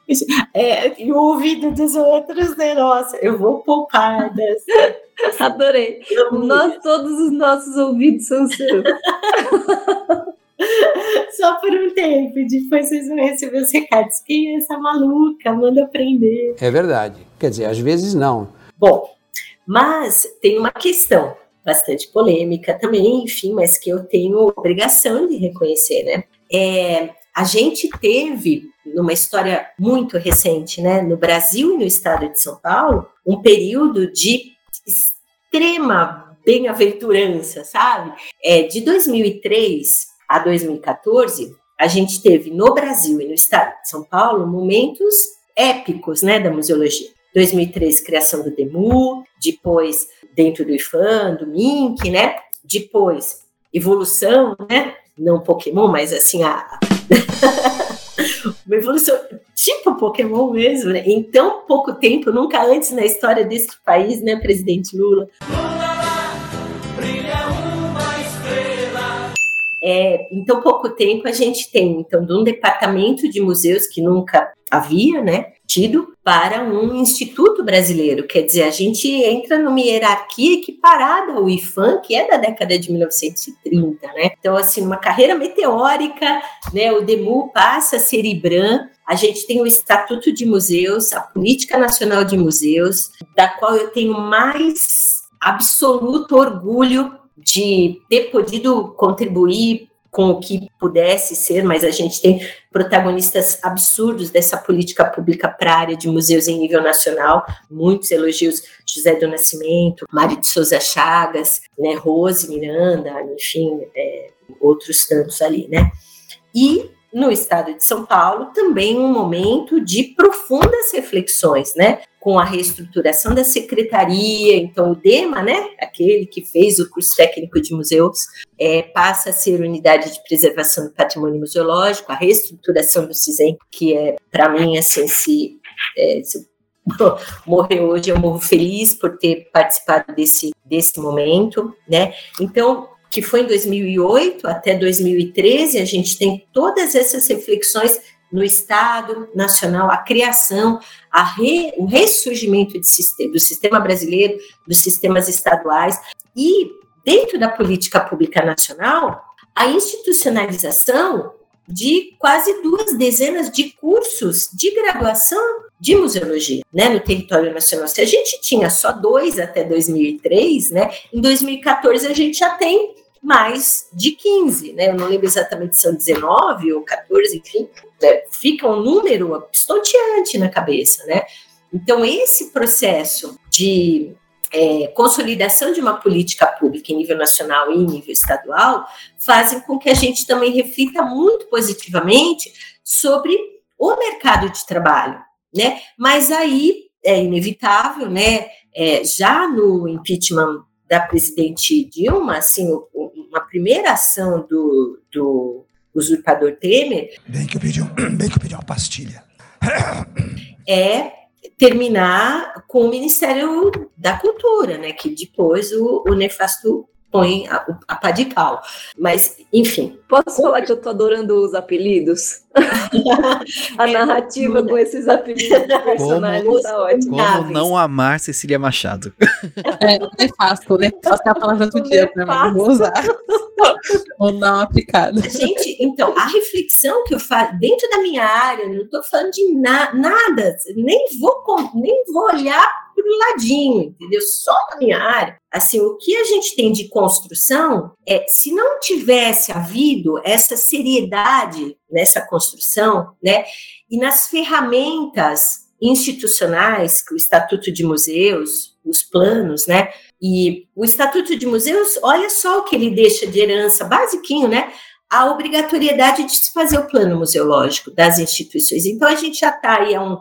É, e o ouvido dos outros, né? Nossa, eu vou poupar dessa. Adorei. Nós, todos os nossos ouvidos são seus. <laughs> <laughs> Só por um tempo, depois vocês vão receber os recados. Quem é essa maluca? Manda aprender. É verdade. Quer dizer, às vezes não. Bom, mas tem uma questão bastante polêmica também, enfim, mas que eu tenho obrigação de reconhecer, né? É, a gente teve, numa história muito recente, né, no Brasil e no estado de São Paulo, um período de extrema bem-aventurança, sabe? É, de 2003 a 2014, a gente teve no Brasil e no estado de São Paulo momentos épicos, né, da museologia. 2003, criação do DEMU, depois dentro do IFAM, do MINC, né? Depois, evolução, né? Não Pokémon, mas assim, a... <laughs> uma evolução tipo Pokémon mesmo, né? Em tão pouco tempo, nunca antes na história desse país, né, presidente Lula? É, em tão pouco tempo a gente tem, então, de um departamento de museus que nunca havia, né? tido para um instituto brasileiro. Quer dizer, a gente entra numa hierarquia equiparada ao IFAM, que é da década de 1930, né? Então, assim, uma carreira meteórica, né? O DEMU passa a ser IBRAM, a gente tem o Estatuto de Museus, a Política Nacional de Museus, da qual eu tenho mais absoluto orgulho de ter podido contribuir com o que pudesse ser, mas a gente tem protagonistas absurdos dessa política pública para a área de museus em nível nacional, muitos elogios, José do Nascimento, Mário de Souza Chagas, né, Rose Miranda, enfim, é, outros tantos ali, né? E no estado de São Paulo, também um momento de profundas reflexões, né? Com a reestruturação da secretaria, então o DEMA, né, aquele que fez o curso técnico de museus, é, passa a ser unidade de preservação do patrimônio museológico, a reestruturação do CISEM, que é, para mim, assim, se, é, se <laughs> morrer hoje, eu morro feliz por ter participado desse, desse momento, né, então, que foi em 2008 até 2013, a gente tem todas essas reflexões no Estado Nacional, a criação, a re, o ressurgimento de, do sistema brasileiro, dos sistemas estaduais, e dentro da política pública nacional, a institucionalização de quase duas dezenas de cursos de graduação de museologia, né, no território nacional. Se a gente tinha só dois até 2003, né, em 2014 a gente já tem mais de 15, né? Eu não lembro exatamente se são 19 ou 14, enfim? Fica um número estonteante na cabeça, né? Então, esse processo de é, consolidação de uma política pública em nível nacional e em nível estadual fazem com que a gente também reflita muito positivamente sobre o mercado de trabalho, né? Mas aí é inevitável, né? É, já no impeachment da presidente Dilma, assim, uma primeira ação do, do usurpador Temer. Bem que eu pedi, um, <clears throat> bem que eu pedi uma pastilha. É terminar com o Ministério da Cultura, né? Que depois o, o nefasto põe a, a pá de cal. Mas, enfim. Posso falar que eu tô adorando os apelidos? <laughs> a narrativa com esses apelidos de personagens como, tá ótimo. Como não amar Cecília Machado? É, nefasto, nefasto é a palavra do dia pra mim, vou usar. <laughs> Ou não aplicada. Gente, então, a reflexão que eu faço dentro da minha área, não estou falando de na, nada, nem vou, nem vou olhar o ladinho, entendeu? Só na minha área. Assim, o que a gente tem de construção é, se não tivesse havido essa seriedade nessa construção, né, e nas ferramentas institucionais que o Estatuto de Museus, os planos, né, e o Estatuto de Museus, olha só o que ele deixa de herança, basiquinho, né, a obrigatoriedade de se fazer o plano museológico das instituições. Então, a gente já está aí há um,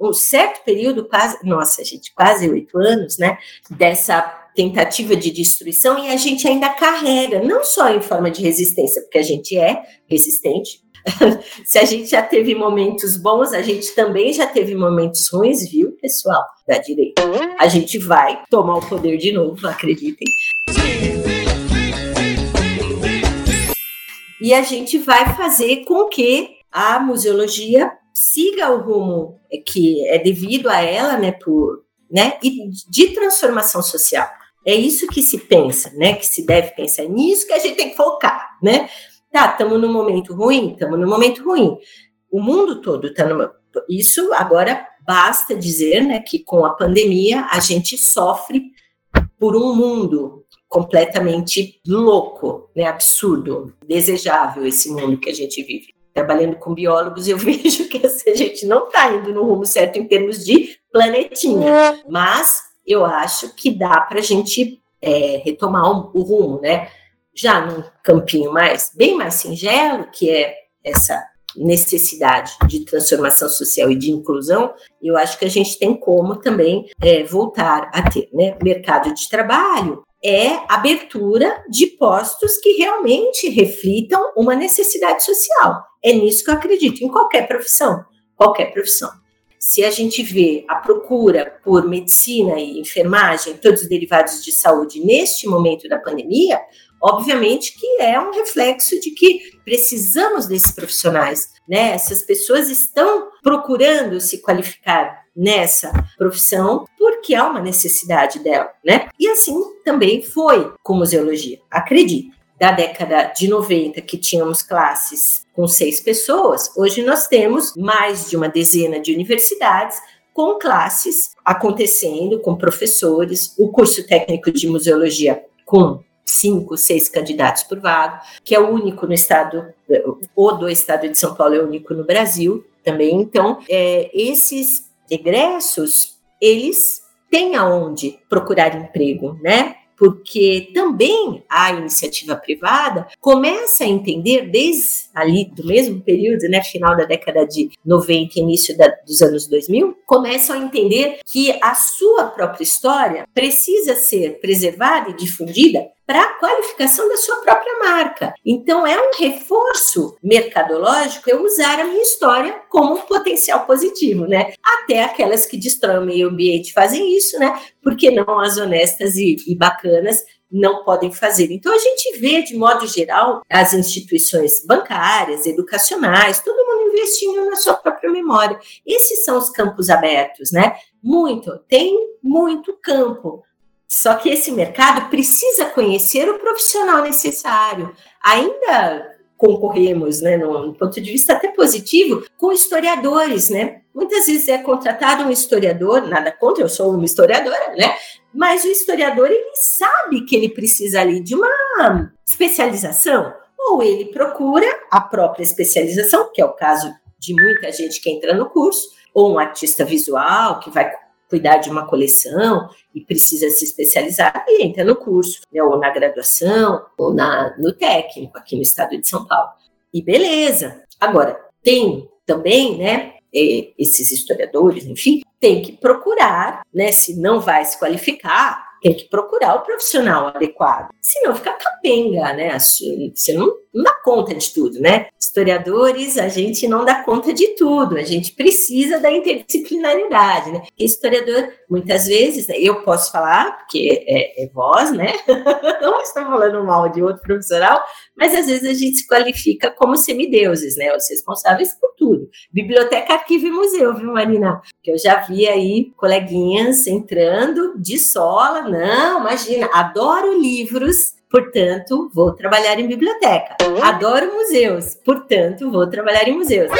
um certo período, quase, nossa, gente, quase oito anos, né, dessa tentativa de destruição e a gente ainda carrega, não só em forma de resistência, porque a gente é resistente. <laughs> Se a gente já teve momentos bons, a gente também já teve momentos ruins, viu, pessoal da direita? A gente vai tomar o poder de novo, acreditem. E a gente vai fazer com que a museologia siga o rumo que é devido a ela, né, por, né, e de transformação social. É isso que se pensa, né, que se deve pensar. É nisso que a gente tem que focar, né? Tá, estamos num momento ruim, estamos num momento ruim. O mundo todo está numa. Isso agora basta dizer, né, que com a pandemia a gente sofre por um mundo completamente louco, né, absurdo, desejável esse mundo que a gente vive trabalhando com biólogos, eu <laughs> vejo que a gente não está indo no rumo certo em termos de planetinha, é. mas eu acho que dá para a gente é, retomar um, o rumo, né? Já num campinho mais, bem mais singelo, que é essa necessidade de transformação social e de inclusão, eu acho que a gente tem como também é, voltar a ter, né? Mercado de trabalho é abertura de postos que realmente reflitam uma necessidade social. É nisso que eu acredito, em qualquer profissão, qualquer profissão. se a gente vê a procura por medicina e enfermagem, todos os derivados de saúde neste momento da pandemia, obviamente que é um reflexo de que precisamos desses profissionais, né? Essas pessoas estão procurando se qualificar nessa profissão porque há uma necessidade dela, né? E assim também foi com museologia. Acredite, da década de 90 que tínhamos classes com seis pessoas, hoje nós temos mais de uma dezena de universidades com classes acontecendo, com professores, o curso técnico de museologia com cinco, seis candidatos por vaga, que é o único no estado, ou do estado de São Paulo é o único no Brasil também. Então, é, esses egressos, eles têm aonde procurar emprego, né? porque também a iniciativa privada começa a entender desde ali do mesmo período, né, final da década de 90, início da, dos anos 2000, começam a entender que a sua própria história precisa ser preservada e difundida para a qualificação da sua própria marca. Então, é um reforço mercadológico eu usar a minha história como um potencial positivo, né? Até aquelas que destroem o meio ambiente fazem isso, né? Porque não as honestas e, e bacanas não podem fazer. Então, a gente vê, de modo geral, as instituições bancárias, educacionais, todo mundo investindo na sua própria memória. Esses são os campos abertos, né? Muito, tem muito campo. Só que esse mercado precisa conhecer o profissional necessário. Ainda concorremos, né, no, no, ponto de vista até positivo, com historiadores, né? Muitas vezes é contratado um historiador, nada contra, eu sou uma historiadora, né? Mas o historiador ele sabe que ele precisa ali de uma especialização, ou ele procura a própria especialização, que é o caso de muita gente que entra no curso, ou um artista visual que vai cuidar de uma coleção e precisa se especializar, e entra no curso, né, ou na graduação, ou na, no técnico, aqui no estado de São Paulo. E beleza. Agora, tem também, né, esses historiadores, enfim, tem que procurar, né, se não vai se qualificar, tem que procurar o profissional adequado. Senão fica capenga, né? Você não, não dá conta de tudo, né? Historiadores, a gente não dá conta de tudo, a gente precisa da interdisciplinaridade, né? Historiador, muitas vezes, né, eu posso falar, porque é, é voz, né? <laughs> não estou falando mal de outro profissional, mas às vezes a gente se qualifica como semideuses, né? Os responsáveis por tudo. Biblioteca, arquivo e museu, viu, Marina? Que eu já vi aí coleguinhas entrando de sola, não, imagina, adoro livros, portanto, vou trabalhar em biblioteca. Adoro museus, portanto, vou trabalhar em museus.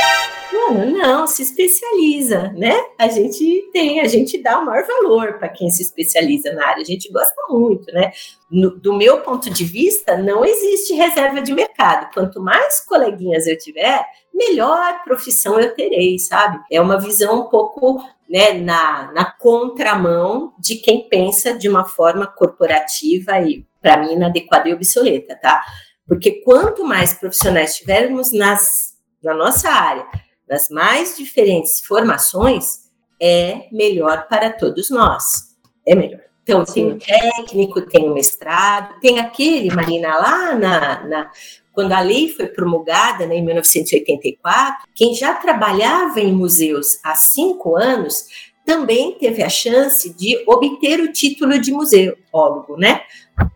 Mano, não, se especializa, né? A gente tem, a gente dá o maior valor para quem se especializa na área, a gente gosta muito, né? No, do meu ponto de vista, não existe reserva de mercado. Quanto mais coleguinhas eu tiver, melhor profissão eu terei, sabe? É uma visão um pouco né, na, na contramão de quem pensa de uma forma corporativa e, para mim, inadequada e obsoleta, tá? Porque quanto mais profissionais tivermos nas, na nossa área, nas mais diferentes formações, é melhor para todos nós. É melhor. Então, tem o técnico, tem o mestrado, tem aquele, Marina, lá na, na quando a lei foi promulgada né, em 1984, quem já trabalhava em museus há cinco anos também teve a chance de obter o título de museólogo, né?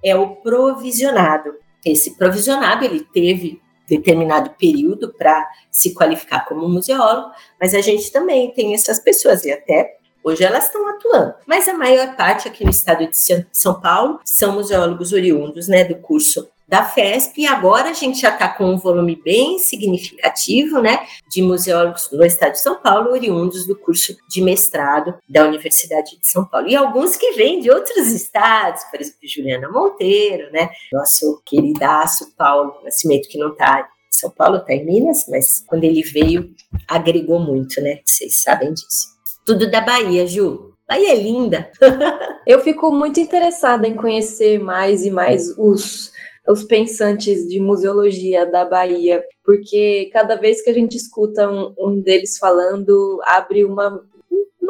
É o provisionado. Esse provisionado ele teve determinado período para se qualificar como museólogo, mas a gente também tem essas pessoas e até Hoje elas estão atuando, mas a maior parte aqui no estado de São Paulo são museólogos oriundos né, do curso da FESP, e agora a gente já está com um volume bem significativo, né, de museólogos no estado de São Paulo, oriundos do curso de mestrado da Universidade de São Paulo. E alguns que vêm de outros estados, por exemplo, Juliana Monteiro, né, nosso queridaço Paulo Nascimento, que não está em São Paulo, está em Minas, mas quando ele veio, agregou muito, né, vocês sabem disso. Tudo da Bahia, Ju. Bahia é linda. <laughs> Eu fico muito interessada em conhecer mais e mais os os pensantes de museologia da Bahia, porque cada vez que a gente escuta um, um deles falando, abre uma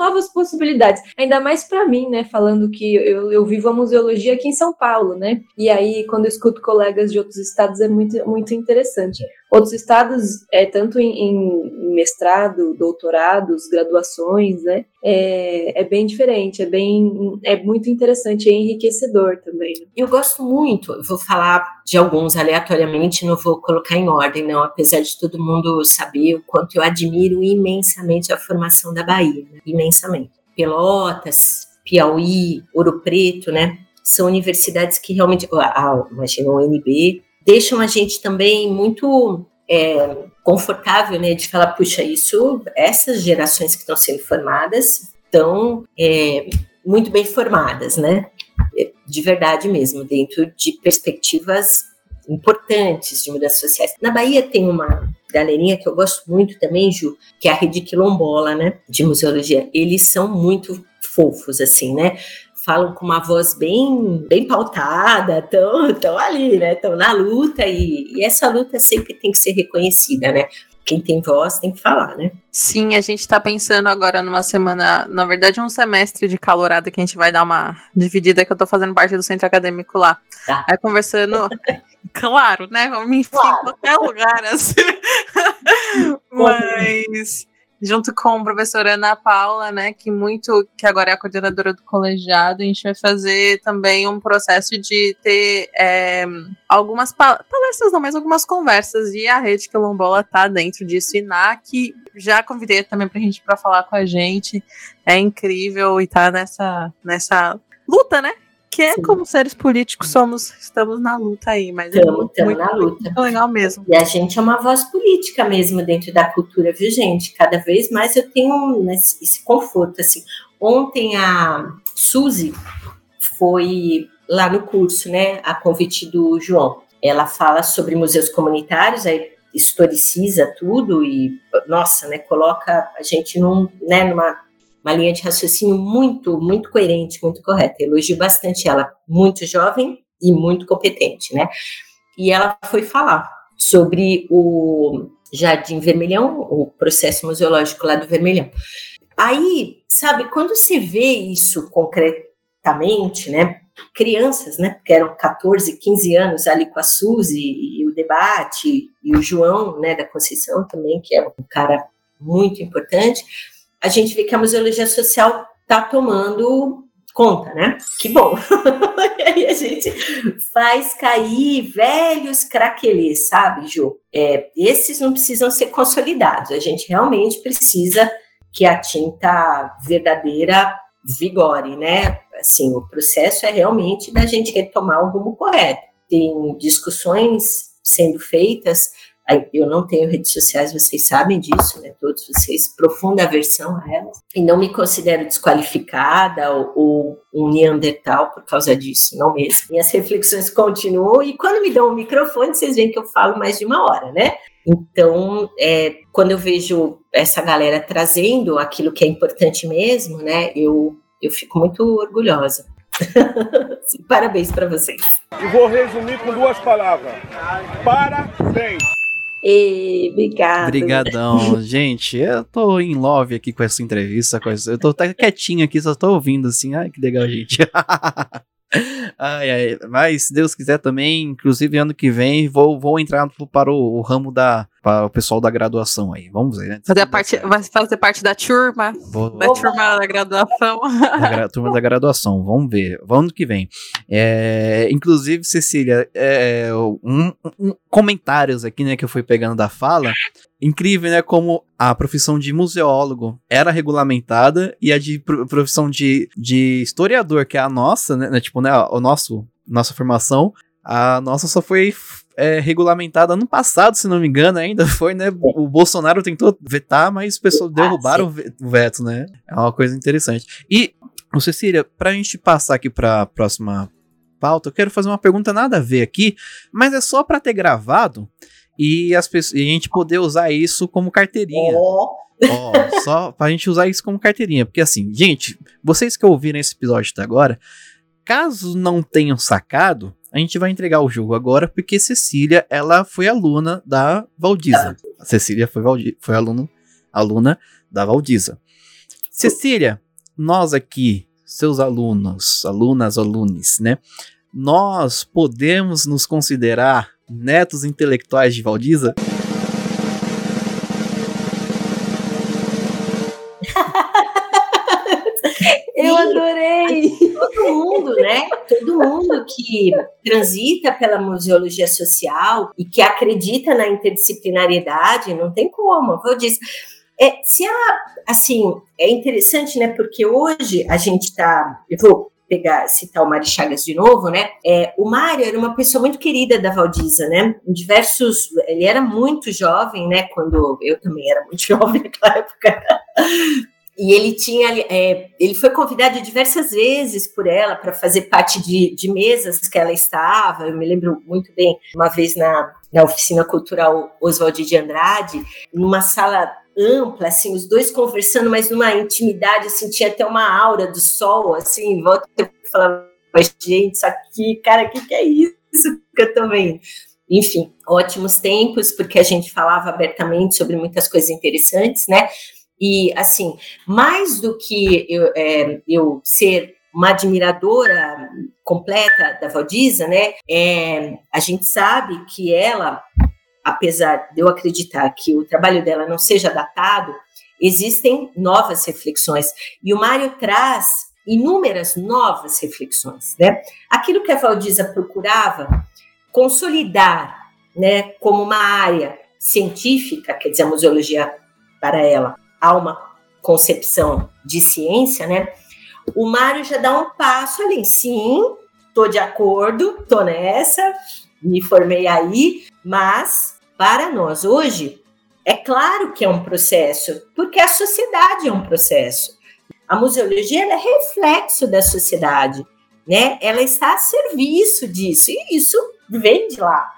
novas possibilidades. Ainda mais para mim, né? Falando que eu, eu vivo a museologia aqui em São Paulo, né? E aí, quando eu escuto colegas de outros estados, é muito, muito interessante. Outros estados, é, tanto em, em mestrado, doutorados, graduações, né, é, é, bem diferente, é bem, é muito interessante, é enriquecedor também. Eu gosto muito, vou falar de alguns aleatoriamente, não vou colocar em ordem, não, apesar de todo mundo saber o quanto eu admiro imensamente a formação da Bahia, né? imensamente. Pelotas, Piauí, Ouro Preto, né? São universidades que realmente, a, imagina o UNB, deixam a gente também muito é, confortável, né, de falar, puxa, isso, essas gerações que estão sendo formadas estão é, muito bem formadas, né, de verdade mesmo, dentro de perspectivas importantes de mudanças sociais. Na Bahia tem uma galerinha que eu gosto muito também, Ju, que é a Rede Quilombola, né, de museologia. Eles são muito fofos, assim, né? Falam com uma voz bem, bem pautada, estão tão ali, né? Estão na luta e, e essa luta sempre tem que ser reconhecida, né? quem tem voz tem que falar, né? Sim, a gente tá pensando agora numa semana, na verdade, um semestre de calorada que a gente vai dar uma dividida, que eu tô fazendo parte do centro acadêmico lá. Tá. Aí conversando, <laughs> claro, né? Vamos em claro. qualquer lugar, assim. <laughs> Mas junto com a professora Ana Paula, né, que muito, que agora é a coordenadora do colegiado, a gente vai fazer também um processo de ter é, algumas palestras, não, mas algumas conversas, e a Rede Quilombola tá dentro disso, e NAC já convidei também pra gente para falar com a gente, é incrível e tá nessa, nessa luta, né, que é Sim. como seres políticos somos, estamos na luta aí, mas estamos, é muito, muito, na luta. Muito legal mesmo. E a gente é uma voz política mesmo dentro da cultura, viu, gente? Cada vez mais eu tenho esse conforto, assim. Ontem a Suzy foi lá no curso, né, a convite do João. Ela fala sobre museus comunitários, aí historiciza tudo e, nossa, né, coloca a gente num, né, numa uma linha de raciocínio muito, muito coerente, muito correta. Elogio bastante ela, muito jovem e muito competente, né? E ela foi falar sobre o Jardim Vermelhão, o processo museológico lá do Vermelhão. Aí, sabe, quando você vê isso concretamente, né? Crianças, né? Que eram 14, 15 anos ali com a Suzy e, e o debate, e o João, né, da Conceição também, que é um cara muito importante a gente vê que a museologia social está tomando conta, né? Que bom. <laughs> e aí a gente faz cair velhos craquelês, sabe, Ju? É, esses não precisam ser consolidados. A gente realmente precisa que a tinta verdadeira vigore, né? Assim, o processo é realmente da gente retomar o rumo correto. Tem discussões sendo feitas eu não tenho redes sociais, vocês sabem disso, né? Todos vocês, profunda aversão a elas. E não me considero desqualificada ou, ou um Neandertal por causa disso, não mesmo. Minhas reflexões continuam e quando me dão o microfone, vocês veem que eu falo mais de uma hora, né? Então, é, quando eu vejo essa galera trazendo aquilo que é importante mesmo, né? Eu, eu fico muito orgulhosa. <laughs> Parabéns para vocês. E vou resumir com duas palavras: parabéns. E, obrigado. Obrigadão. <laughs> Gente, eu tô em love aqui com essa entrevista. Com essa, eu tô até quietinho aqui, só tô ouvindo assim. Ai, que legal, gente. <laughs> ai, ai. Mas, se Deus quiser também, inclusive ano que vem, vou, vou entrar para o, o ramo da, para o pessoal da graduação aí. Vamos ver, né? Fazer parte, vai fazer parte da turma. Vou, da turma da graduação. Da turma da graduação, vamos ver. Vamos que vem. É, inclusive, Cecília, é, um, um, comentários aqui, né, que eu fui pegando da fala. Incrível, né, como a profissão de museólogo era regulamentada e a de profissão de, de historiador, que é a nossa, né, né tipo, né, o nosso, nossa formação, a nossa só foi é, regulamentada ano passado, se não me engano, ainda foi, né? O Bolsonaro tentou vetar, mas as pessoas derrubaram o veto, né? É uma coisa interessante. E, Cecília, pra gente passar aqui pra próxima pauta, eu quero fazer uma pergunta nada a ver aqui, mas é só para ter gravado e, as pessoas, e a gente poder usar isso como carteirinha. Oh. oh, só pra gente usar isso como carteirinha. Porque assim, gente, vocês que ouviram esse episódio até agora, caso não tenham sacado, a gente vai entregar o jogo agora, porque Cecília, ela foi aluna da Valdiza. Ah. Cecília foi, Valdi foi aluno, aluna da Valdiza. Cecília, nós aqui, seus alunos, alunas, alunos, né? Nós podemos nos considerar netos intelectuais de Valdiza? <laughs> Eu adorei! Mundo, né? Todo mundo que transita pela museologia social e que acredita na interdisciplinariedade, não tem como. Eu é, se ela, assim, é interessante, né? Porque hoje a gente está, eu vou pegar, citar o Mário Chagas de novo, né? É, o Mário era uma pessoa muito querida da Valdiza, né? Em diversos, ele era muito jovem, né? Quando eu também era muito <laughs> jovem naquela época. E ele tinha, é, ele foi convidado diversas vezes por ela para fazer parte de, de mesas que ela estava. Eu me lembro muito bem, uma vez na, na oficina cultural Oswald de Andrade, numa sala ampla, assim, os dois conversando, mas numa intimidade, assim, tinha até uma aura do sol, assim, em volta eu falava, gente, isso aqui, cara, o que, que é isso que eu vendo? Enfim, ótimos tempos, porque a gente falava abertamente sobre muitas coisas interessantes, né? E, assim, mais do que eu, é, eu ser uma admiradora completa da Valdiza, né? É, a gente sabe que ela, apesar de eu acreditar que o trabalho dela não seja datado, existem novas reflexões. E o Mário traz inúmeras novas reflexões, né? Aquilo que a Valdiza procurava consolidar, né, como uma área científica, quer dizer, a museologia para ela, há uma concepção de ciência, né? O Mário já dá um passo ali, sim, tô de acordo, tô nessa, me formei aí, mas para nós hoje é claro que é um processo, porque a sociedade é um processo. A museologia é reflexo da sociedade, né? Ela está a serviço disso, e isso vem de lá,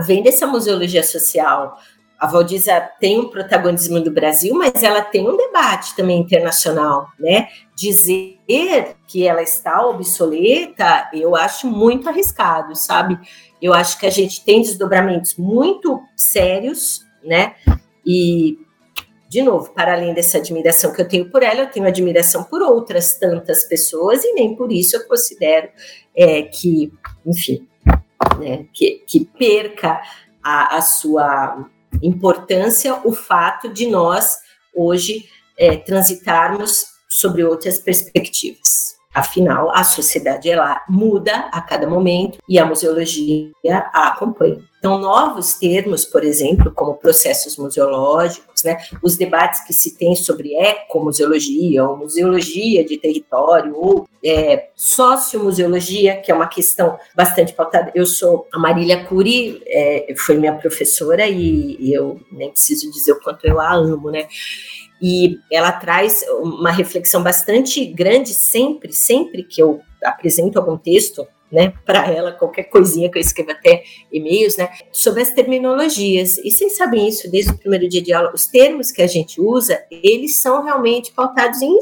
vem dessa museologia social, a Valdiza tem um protagonismo do Brasil, mas ela tem um debate também internacional, né? Dizer que ela está obsoleta, eu acho muito arriscado, sabe? Eu acho que a gente tem desdobramentos muito sérios, né? E, de novo, para além dessa admiração que eu tenho por ela, eu tenho admiração por outras tantas pessoas, e nem por isso eu considero é, que, enfim, né, que, que perca a, a sua importância o fato de nós hoje é, transitarmos sobre outras perspectivas. Afinal, a sociedade ela muda a cada momento e a museologia a acompanha. Então, novos termos, por exemplo, como processos museológicos, né, os debates que se tem sobre ecomuseologia ou museologia de território ou é, sociomuseologia, que é uma questão bastante pautada. Eu sou a Marília Cury, é, foi minha professora e, e eu nem preciso dizer o quanto eu a amo, né? E ela traz uma reflexão bastante grande sempre, sempre que eu apresento algum texto, né, para ela, qualquer coisinha que eu escrevo até e-mails, né, sobre as terminologias. E vocês sabem isso desde o primeiro dia de aula, os termos que a gente usa, eles são realmente pautados em,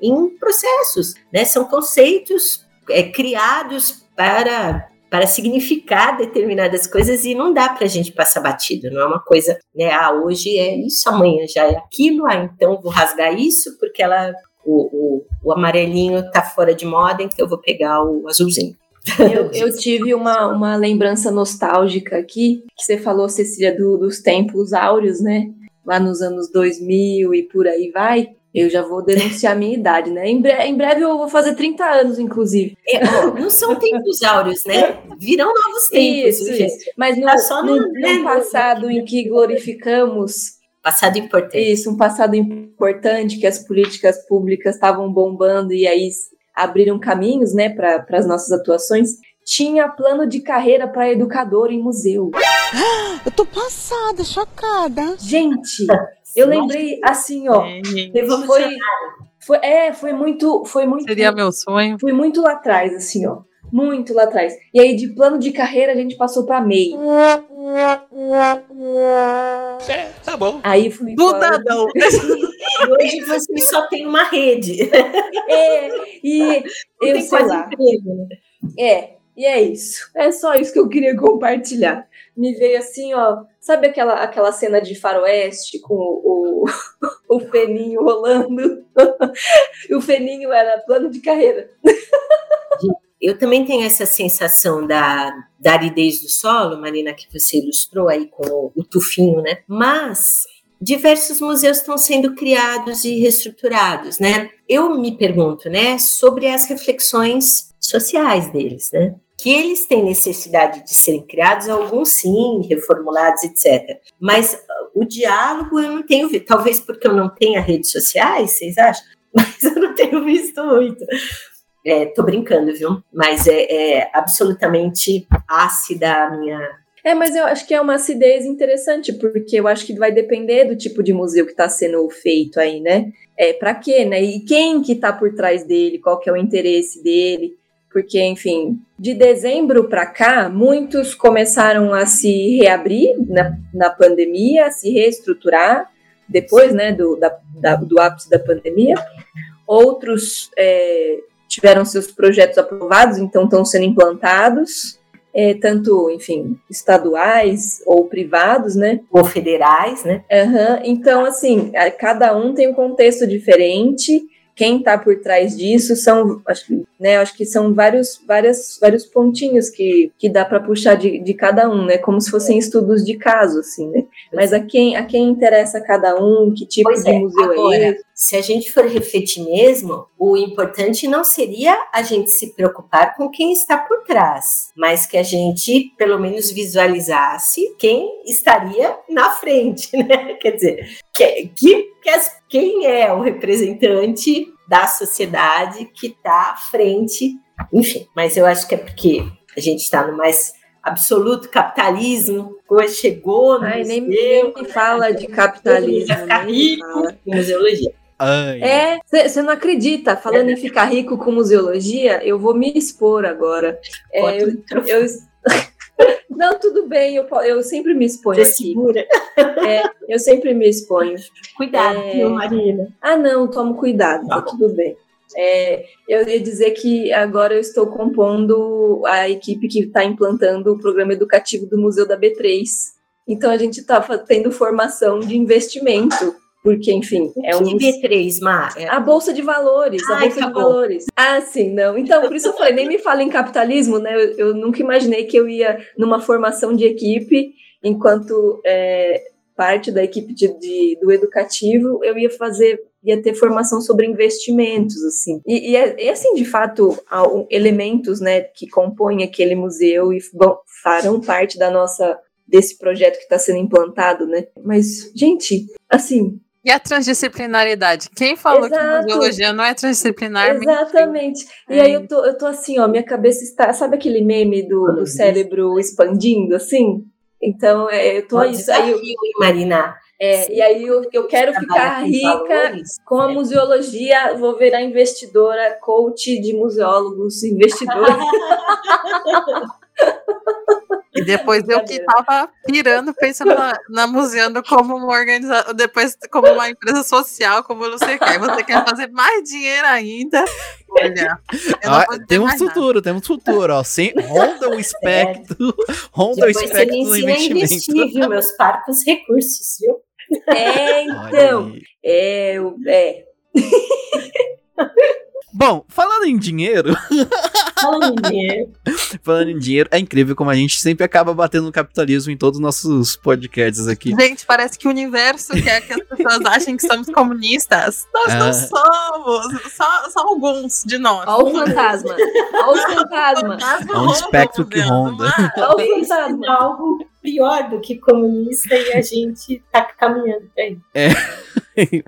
em processos, né, são conceitos é, criados para para significar determinadas coisas e não dá para a gente passar batido, não é uma coisa, né? Ah, hoje é isso, amanhã já é aquilo, ah, então vou rasgar isso porque ela, o, o, o amarelinho tá fora de moda, então eu vou pegar o azulzinho. Eu, eu, tive uma, uma lembrança nostálgica aqui, que você falou, Cecília, do, dos tempos áureos, né? Lá nos anos 2000 e por aí vai. Eu já vou denunciar a minha idade, né? Em, bre em, breve eu vou fazer 30 anos, inclusive. É, não são tempos áureos, né? Virão novos tempos. Isso, isso. Mas no, tá só no, no, no né, passado em que glorificamos. Passado importante. Isso, um passado importante que as políticas públicas estavam bombando e aí abriram caminhos, né, para as nossas atuações. Tinha plano de carreira para educador em museu. <gasps> Eu tô passada, chocada. Gente, eu lembrei assim, ó. É, foi, foi, é, foi muito, foi muito. Seria meu sonho. Foi muito lá atrás, assim, ó. Muito lá atrás. E aí, de plano de carreira, a gente passou pra MEI. É, tá bom. Aí fui. Budadão. <laughs> Hoje você só tem uma rede. É, e eu sei lá. Emprego. Né? É, e é isso. É só isso que eu queria compartilhar. Me veio assim, ó. Sabe aquela, aquela cena de faroeste com o, o, <laughs> o feninho rolando? <laughs> o feninho era plano de carreira. Eu também tenho essa sensação da, da aridez do solo, Marina, que você ilustrou aí com o, o tufinho, né? Mas diversos museus estão sendo criados e reestruturados, né? Eu me pergunto, né, sobre as reflexões sociais deles, né? Que eles têm necessidade de serem criados, alguns sim, reformulados, etc. Mas uh, o diálogo eu não tenho visto, talvez porque eu não tenha redes sociais, vocês acham? <laughs> Mas eu não tenho visto muito. É, tô brincando, viu? Mas é, é absolutamente ácida a minha é, mas eu acho que é uma acidez interessante, porque eu acho que vai depender do tipo de museu que está sendo feito aí, né? É, para quê, né? E quem que está por trás dele, qual que é o interesse dele? Porque, enfim, de dezembro para cá, muitos começaram a se reabrir na, na pandemia, a se reestruturar depois, né, do, da, da, do ápice da pandemia. Outros é, tiveram seus projetos aprovados, então estão sendo implantados é, tanto, enfim, estaduais ou privados, né? Ou federais, né? Uhum. Então, assim, cada um tem um contexto diferente quem está por trás disso são, acho, né, acho que são vários, várias, vários pontinhos que, que dá para puxar de, de cada um, né, como se fossem estudos de caso, assim, né. Mas a quem, a quem interessa cada um, que tipo pois de é. museu Agora, é esse? Se a gente for refletir mesmo, o importante não seria a gente se preocupar com quem está por trás, mas que a gente pelo menos visualizasse quem estaria na frente, <laughs> né? Quer dizer, que, que, quem é o representante da sociedade que está à frente, enfim. Mas eu acho que é porque a gente está no mais absoluto capitalismo, coisa chegou no Ai, museu, nem, <laughs> nem me fala de capitalismo. Ficar rico museologia. Ai. É, você não acredita. Falando é. em ficar rico com museologia, eu vou me expor agora. É, eu, eu, <laughs> não, tudo bem, eu, eu sempre me exponho Você aqui. Segura. É, eu sempre me exponho. Cuidado, é... viu, Marina? Ah, não, tomo cuidado, tá tudo bem. É, eu ia dizer que agora eu estou compondo a equipe que está implantando o programa educativo do Museu da B3. Então a gente está tendo formação de investimento porque, enfim, é um. B3, Mar? É a Bolsa de Valores, Ai, a Bolsa de Valores. Ah, sim, não. Então, por isso eu falei, nem me fala em capitalismo, né? Eu, eu, nunca imaginei que eu ia numa formação de equipe, enquanto é, parte da equipe de, de, do educativo, eu ia fazer ia ter formação sobre investimentos, assim. E, e, é, e assim, de fato, elementos, né, que compõem aquele museu e bom, farão parte da nossa desse projeto que está sendo implantado, né? Mas, gente, assim, e a transdisciplinaridade? Quem falou Exato. que biologia não é transdisciplinar? Exatamente. E aí eu tô, eu tô assim, ó, minha cabeça está. Sabe aquele meme do, do cérebro expandindo, assim? Então, é, eu tô Pode isso. Aí eu, Marina. É, e aí eu, eu quero ficar rica com a museologia, vou virar investidora, coach de museólogos, investidora. <laughs> E depois eu que tava pirando, pensando na, na Museando como uma organização, depois como uma empresa social, como você quer. Você quer fazer mais dinheiro ainda. Olha, ah, temos futuro, nada. temos futuro, ó. Sem, ronda o espectro, é. <laughs> ronda o espectro do investimento. Investir, viu? Meus parcos recursos, viu? <laughs> É, então. É, é. <laughs> Bom, falando em dinheiro. <laughs> Falando em dinheiro. <laughs> falando em dinheiro, é incrível como a gente sempre acaba batendo no capitalismo em todos os nossos podcasts aqui. Gente, parece que o universo quer que as pessoas achem que somos comunistas. Nós não ah. somos. Só, só, alguns de nós. Olha o fantasma. Olha o fantasma. Olha o espectro que ronda. Olha o fantasma. Pior do que comunista e a gente tá caminhando pra aí. É.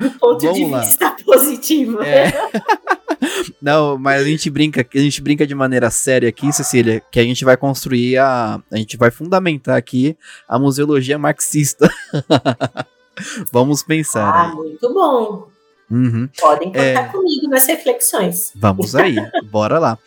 Do ponto Vamos de lá. vista positivo. É. <laughs> Não, mas a gente brinca, a gente brinca de maneira séria aqui, Cecília, que a gente vai construir a, a gente vai fundamentar aqui a museologia marxista. <laughs> Vamos pensar. Ah, aí. muito bom. Uhum. Podem contar é... comigo nas reflexões. Vamos aí, bora lá.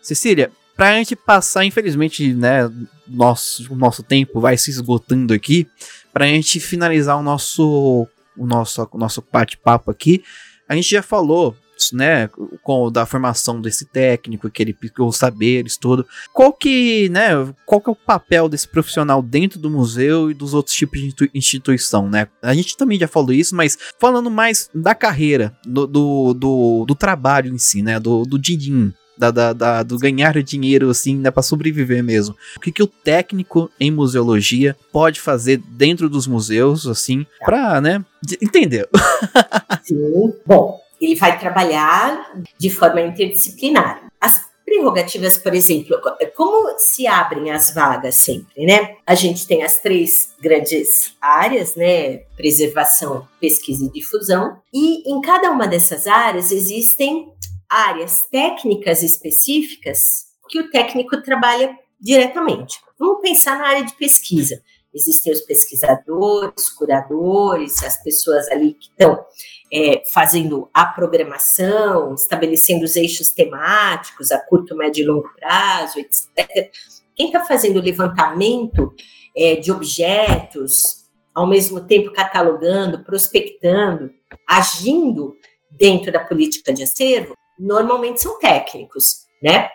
Cecília, pra gente passar, infelizmente, né, nosso, nosso tempo vai se esgotando aqui, pra gente finalizar o nosso o nosso, o nosso bate-papo aqui, a gente já falou né, com da formação desse técnico, que ele os saberes, tudo. Qual que, né, qual que é o papel desse profissional dentro do museu e dos outros tipos de instituição, né? A gente também já falou isso, mas falando mais da carreira, do, do, do, do trabalho em si, né, do, do din da, da, da, do ganhar dinheiro, assim, né, para sobreviver mesmo. O que, que o técnico em museologia pode fazer dentro dos museus, assim, para, né, entender. <laughs> Sim. Bom, ele vai trabalhar de forma interdisciplinar. As prerrogativas, por exemplo, como se abrem as vagas sempre, né? A gente tem as três grandes áreas, né? Preservação, pesquisa e difusão. E em cada uma dessas áreas existem áreas técnicas específicas que o técnico trabalha diretamente. Vamos pensar na área de pesquisa. Existem os pesquisadores, curadores, as pessoas ali que estão é, fazendo a programação, estabelecendo os eixos temáticos a curto, médio e longo prazo, etc. Quem está fazendo o levantamento é, de objetos, ao mesmo tempo catalogando, prospectando, agindo dentro da política de acervo, normalmente são técnicos, né?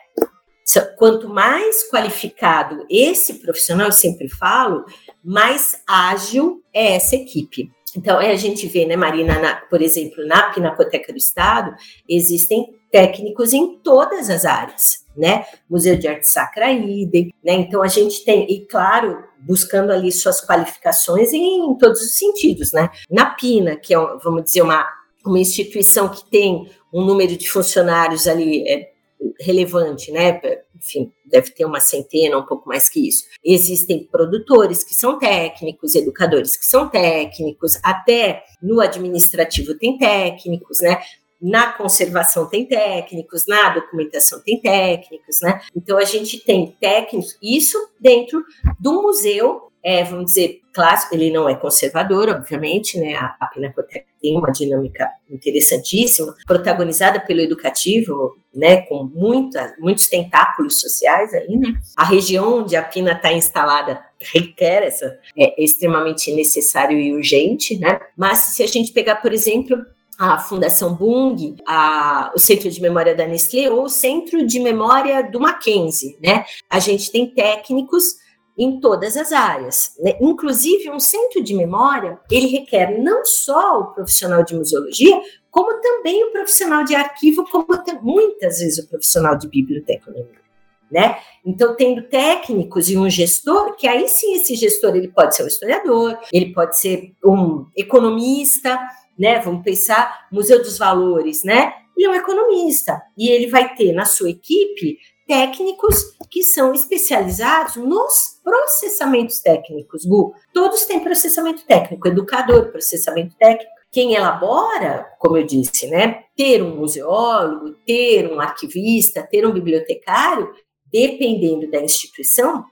Quanto mais qualificado esse profissional, eu sempre falo, mais ágil é essa equipe. Então, a gente vê, né, Marina, na, por exemplo, na Pinacoteca do Estado, existem técnicos em todas as áreas, né? Museu de Arte Sacra idem, né? Então, a gente tem, e claro, buscando ali suas qualificações em, em todos os sentidos, né? Na Pina, que é, vamos dizer, uma, uma instituição que tem um número de funcionários ali é, relevante, né? Enfim, deve ter uma centena, um pouco mais que isso. Existem produtores que são técnicos, educadores que são técnicos, até no administrativo tem técnicos, né? Na conservação tem técnicos, na documentação tem técnicos, né? Então a gente tem técnicos, isso dentro do museu é, vamos dizer, clássico, ele não é conservador, obviamente, né? A, a Pinacoteca tem uma dinâmica interessantíssima, protagonizada pelo educativo, né? Com muita, muitos tentáculos sociais aí, né? A região onde a Pina está instalada requer essa, é extremamente necessário e urgente, né? Mas se a gente pegar, por exemplo, a Fundação Bung, a, o Centro de Memória da Nestlé ou o Centro de Memória do Mackenzie, né? A gente tem técnicos em todas as áreas. Né? Inclusive, um centro de memória, ele requer não só o profissional de museologia, como também o profissional de arquivo, como muitas vezes o profissional de biblioteconomia. Né? Então, tendo técnicos e um gestor, que aí sim esse gestor ele pode ser um historiador, ele pode ser um economista, né? Vamos pensar Museu dos Valores, né? Ele é um economista e ele vai ter na sua equipe técnicos que são especializados nos processamentos técnicos, Gu. Todos têm processamento técnico, educador, processamento técnico. Quem elabora, como eu disse, né, ter um museólogo, ter um arquivista, ter um bibliotecário, dependendo da instituição,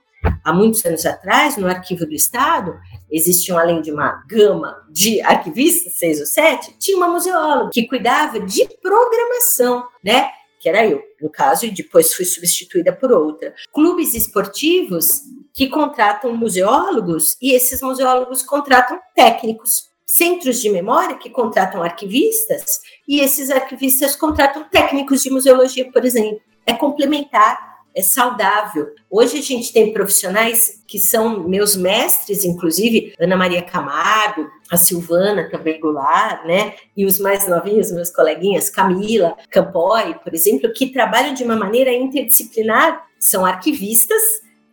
há muitos anos atrás, no Arquivo do Estado, existiam, além de uma gama de arquivistas, seis ou sete, tinha uma museóloga que cuidava de programação, né? que era eu, no caso, e depois fui substituída por outra. Clubes esportivos que contratam museólogos e esses museólogos contratam técnicos. Centros de memória que contratam arquivistas e esses arquivistas contratam técnicos de museologia, por exemplo. É complementar é saudável. Hoje a gente tem profissionais que são meus mestres, inclusive Ana Maria Camargo, a Silvana também Goulart, né? E os mais novinhos, meus coleguinhas, Camila Campoy, por exemplo, que trabalham de uma maneira interdisciplinar, são arquivistas.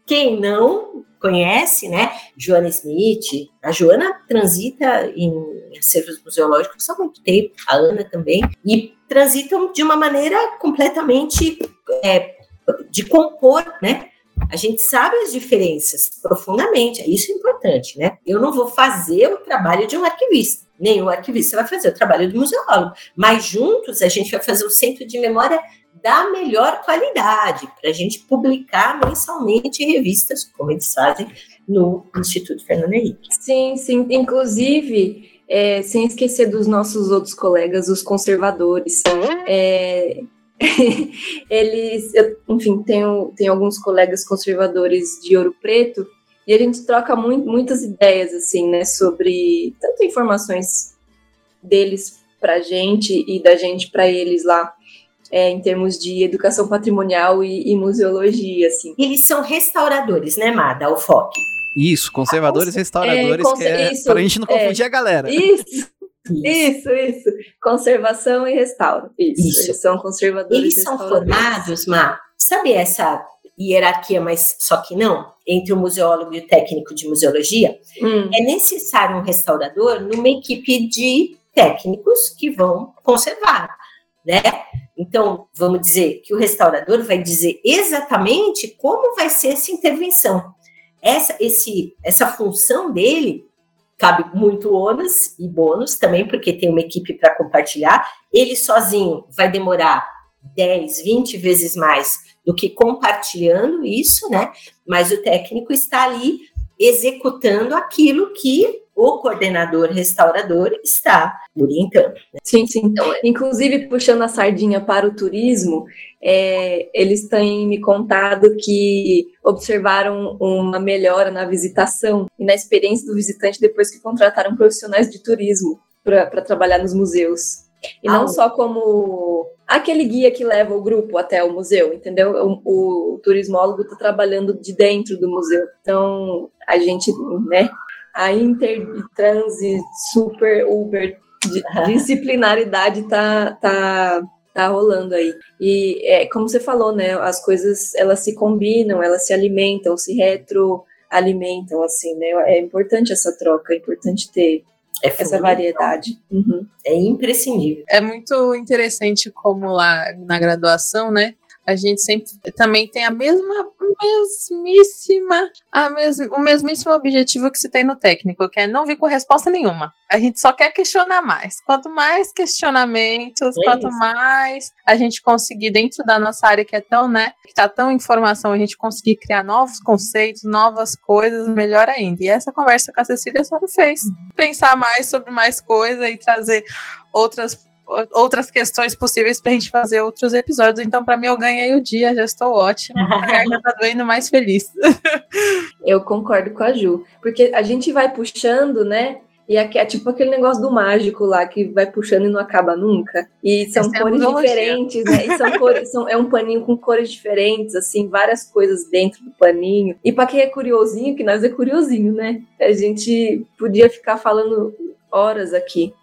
Quem não conhece, né? Joana Smith, a Joana transita em acervos museológicos há muito tempo, a Ana também, e transitam de uma maneira completamente é, de compor, né? A gente sabe as diferenças profundamente, isso é importante, né? Eu não vou fazer o trabalho de um arquivista, nem o arquivista vai fazer o trabalho do museólogo, mas juntos a gente vai fazer o centro de memória da melhor qualidade, para a gente publicar mensalmente revistas, como eles fazem no Instituto Fernando Henrique. Sim, sim. Inclusive, é, sem esquecer dos nossos outros colegas, os conservadores. É, <laughs> eles, eu, enfim, tenho, tenho alguns colegas conservadores de Ouro Preto e a gente troca muito, muitas ideias, assim, né, sobre tanto informações deles para a gente e da gente para eles lá, é, em termos de educação patrimonial e, e, museologia, assim. Eles são restauradores, né, Mada, o FOC? Isso, conservadores, ah, restauradores, é, que é, para a gente não confundir é, a galera. Isso, isso, isso. Conservação e restauro. Isso. isso. Eles são conservadores. Eles são formados, Má. Sabe essa hierarquia, mas só que não, entre o museólogo e o técnico de museologia? Hum. É necessário um restaurador numa equipe de técnicos que vão conservar, né? Então, vamos dizer que o restaurador vai dizer exatamente como vai ser essa intervenção. Essa, esse, essa função dele cabe muito ônus e bônus também, porque tem uma equipe para compartilhar. Ele sozinho vai demorar 10, 20 vezes mais do que compartilhando isso, né? Mas o técnico está ali executando aquilo que o coordenador restaurador está orientando. Né? Sim, sim. Então, Inclusive, puxando a sardinha para o turismo, é, eles têm me contado que observaram uma melhora na visitação e na experiência do visitante depois que contrataram profissionais de turismo para trabalhar nos museus. E não ah, só como aquele guia que leva o grupo até o museu, entendeu? O, o turismólogo está trabalhando de dentro do museu. Então, a gente, né, a inter, trans, super, uber, disciplinaridade tá, tá, tá rolando aí. E é, como você falou, né, as coisas, elas se combinam, elas se alimentam, se retroalimentam, assim, né, é importante essa troca, é importante ter é essa variedade. Uhum. É imprescindível. É muito interessante como lá na graduação, né? A gente sempre também tem a mesma, mesmíssima, a mes, o mesmíssimo objetivo que se tem no técnico, que é não vir com resposta nenhuma. A gente só quer questionar mais. Quanto mais questionamentos, é quanto mais a gente conseguir dentro da nossa área que é tão, né, que tá tão informação, a gente conseguir criar novos conceitos, novas coisas, melhor ainda. E essa conversa com a Cecília só me fez pensar mais sobre mais coisa e trazer outras outras questões possíveis pra gente fazer outros episódios. Então, para mim, eu ganhei o dia, já estou ótima. A <laughs> garganta tá doendo mais feliz. eu concordo com a Ju, porque a gente vai puxando, né? E aqui é tipo aquele negócio do mágico lá que vai puxando e não acaba nunca. E são Essa é cores é diferentes, né? E são cores, <laughs> são, é um paninho com cores diferentes, assim, várias coisas dentro do paninho. E para quem é curiosinho, que nós é curiosinho, né? A gente podia ficar falando horas aqui.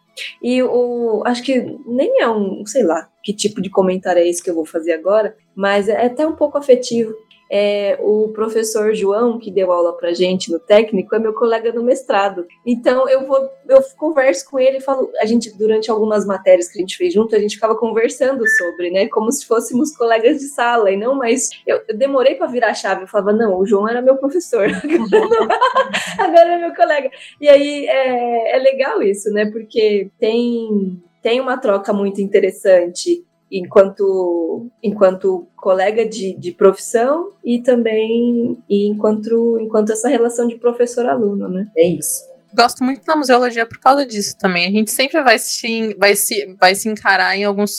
E o acho que nem é um, sei lá, que tipo de comentário é esse que eu vou fazer agora, mas é até um pouco afetivo é, o professor João, que deu aula para gente no técnico, é meu colega no mestrado. Então eu vou, eu converso com ele e falo, a gente, durante algumas matérias que a gente fez junto, a gente ficava conversando sobre, né? Como se fôssemos colegas de sala, e não, mas eu, eu demorei para virar a chave, eu falava, não, o João era meu professor, <laughs> agora é meu colega. E aí é, é legal isso, né? Porque tem, tem uma troca muito interessante enquanto, enquanto colega de, de profissão e também e enquanto, enquanto essa relação de professor-aluno, né? É isso. Gosto muito da museologia por causa disso também. A gente sempre vai se, vai se, vai se encarar em alguns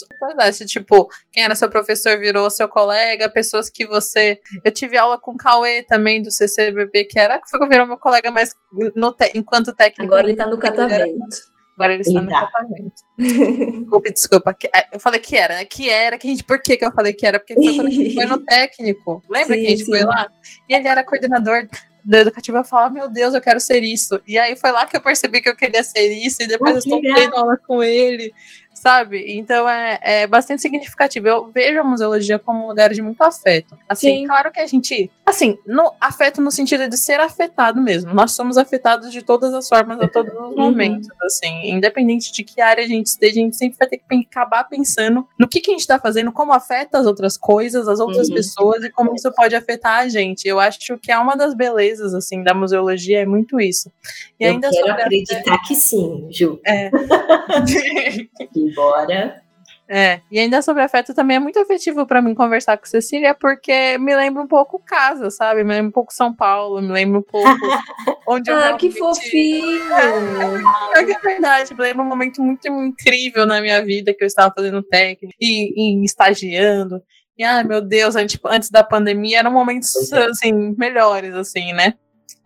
tipo, quem era seu professor virou seu colega, pessoas que você. Eu tive aula com o Cauê também do CCBB, que era que virou meu colega, mas no te... enquanto técnico. Agora ele tá no catavento. Agora ele está no tratamento. desculpa, desculpa. É, eu falei que era, né? Que era, que a gente. Por que, que eu falei que era? Porque foi gente foi no <laughs> técnico. Lembra sim, que a gente sim. foi lá? E ele era coordenador do educativo. Eu falava, meu Deus, eu quero ser isso. E aí foi lá que eu percebi que eu queria ser isso. E depois ah, eu estou tendo aula com ele sabe? Então é, é bastante significativo. Eu vejo a museologia como um lugar de muito afeto. Assim, Sim. claro que a gente. Assim, no, afeto no sentido de ser afetado mesmo. Nós somos afetados de todas as formas, a todos os uhum. momentos, assim. Independente de que área a gente esteja, a gente sempre vai ter que acabar pensando no que, que a gente está fazendo, como afeta as outras coisas, as outras uhum. pessoas e como isso pode afetar a gente. Eu acho que é uma das belezas, assim, da museologia, é muito isso. E Eu ainda quero acreditar que sim, Ju. É. <laughs> embora. É, e ainda sobre afeto também é muito afetivo para mim conversar com Cecília, porque me lembra um pouco casa, sabe? Me lembra um pouco São Paulo, me lembra um pouco <laughs> onde eu Ah, que fofinho! É, <laughs> é, verdade, me lembra um momento muito incrível na minha vida que eu estava fazendo técnico e, e estagiando. E ai meu Deus, antes, antes da pandemia eram momentos é. assim, melhores, assim, né?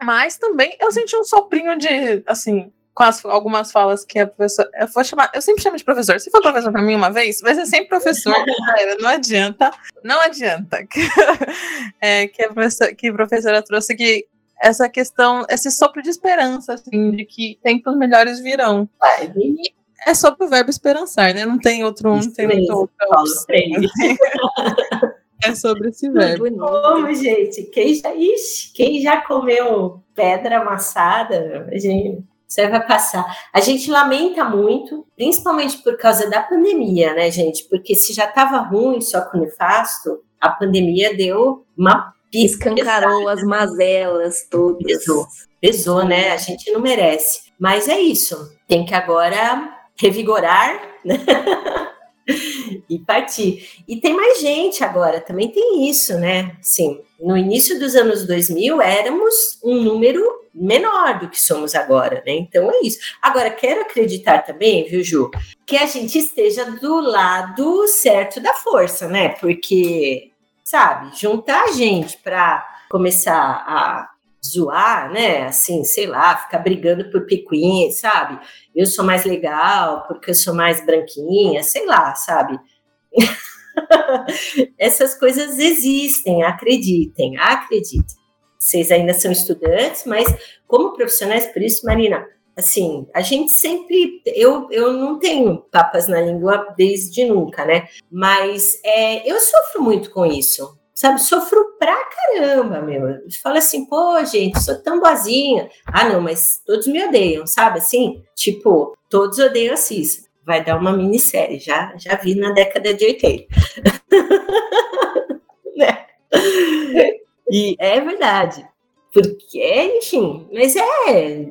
Mas também eu senti um soprinho de, assim, com as, algumas falas que a professora. Eu vou chamar. Eu sempre chamo de professor. Se for professor para mim uma vez, vai ser sempre professor. <laughs> não adianta. Não adianta. <laughs> é, que, a professora, que a professora trouxe que essa questão, esse sopro de esperança, assim, de que tempos melhores virão. E é sobre o verbo esperançar, né? Não tem outro, não tem outra <laughs> É sobre esse verbo. Como, gente? Quem já, ixi, quem já comeu pedra amassada, gente, Isso aí vai passar. A gente lamenta muito, principalmente por causa da pandemia, né, gente? Porque se já estava ruim só com o nefasto, a pandemia deu uma Escancarou as mazelas todas. Pesou, pesou, né? A gente não merece. Mas é isso. Tem que agora revigorar, né? <laughs> <laughs> e partir. E tem mais gente agora, também tem isso, né? Sim, no início dos anos 2000 éramos um número menor do que somos agora, né? Então é isso. Agora, quero acreditar também, viu, Ju, que a gente esteja do lado certo da força, né? Porque, sabe, juntar a gente para começar a zoar, né? Assim, sei lá, ficar brigando por picuinha, sabe? Eu sou mais legal porque eu sou mais branquinha, sei lá, sabe? <laughs> Essas coisas existem, acreditem, acreditem. Vocês ainda são estudantes, mas como profissionais, por isso, Marina, assim, a gente sempre. Eu, eu não tenho papas na língua desde nunca, né? Mas é, eu sofro muito com isso sabe? Sofro pra caramba, meu. Fala assim, pô, gente, sou tão boazinha. Ah, não, mas todos me odeiam, sabe? Assim, tipo, todos odeiam a. Vai dar uma minissérie, já, já vi na década de 80. <laughs> né? E é verdade. Porque, enfim, mas é.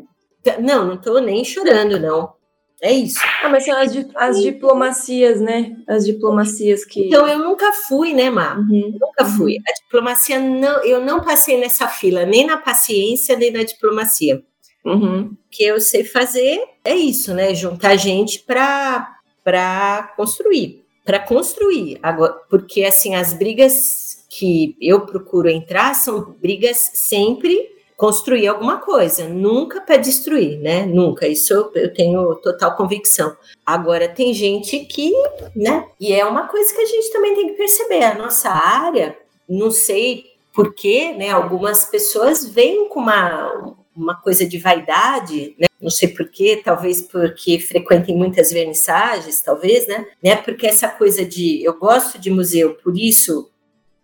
Não, não tô nem chorando, não. É isso. Ah, mas são as, di as diplomacias, né? As diplomacias que. Então, eu nunca fui, né, Má? Uhum. Nunca fui. A diplomacia, não, eu não passei nessa fila, nem na paciência, nem na diplomacia. Uhum. O que eu sei fazer é isso, né? Juntar gente para construir. Para construir. Agora, porque, assim, as brigas que eu procuro entrar são brigas sempre construir alguma coisa, nunca para destruir, né? Nunca. Isso eu, tenho total convicção. Agora tem gente que, né? E é uma coisa que a gente também tem que perceber. A nossa área, não sei porquê, né? Algumas pessoas vêm com uma uma coisa de vaidade, né? Não sei porquê, talvez porque frequentem muitas vernissagens, talvez, né? né? Porque essa coisa de eu gosto de museu, por isso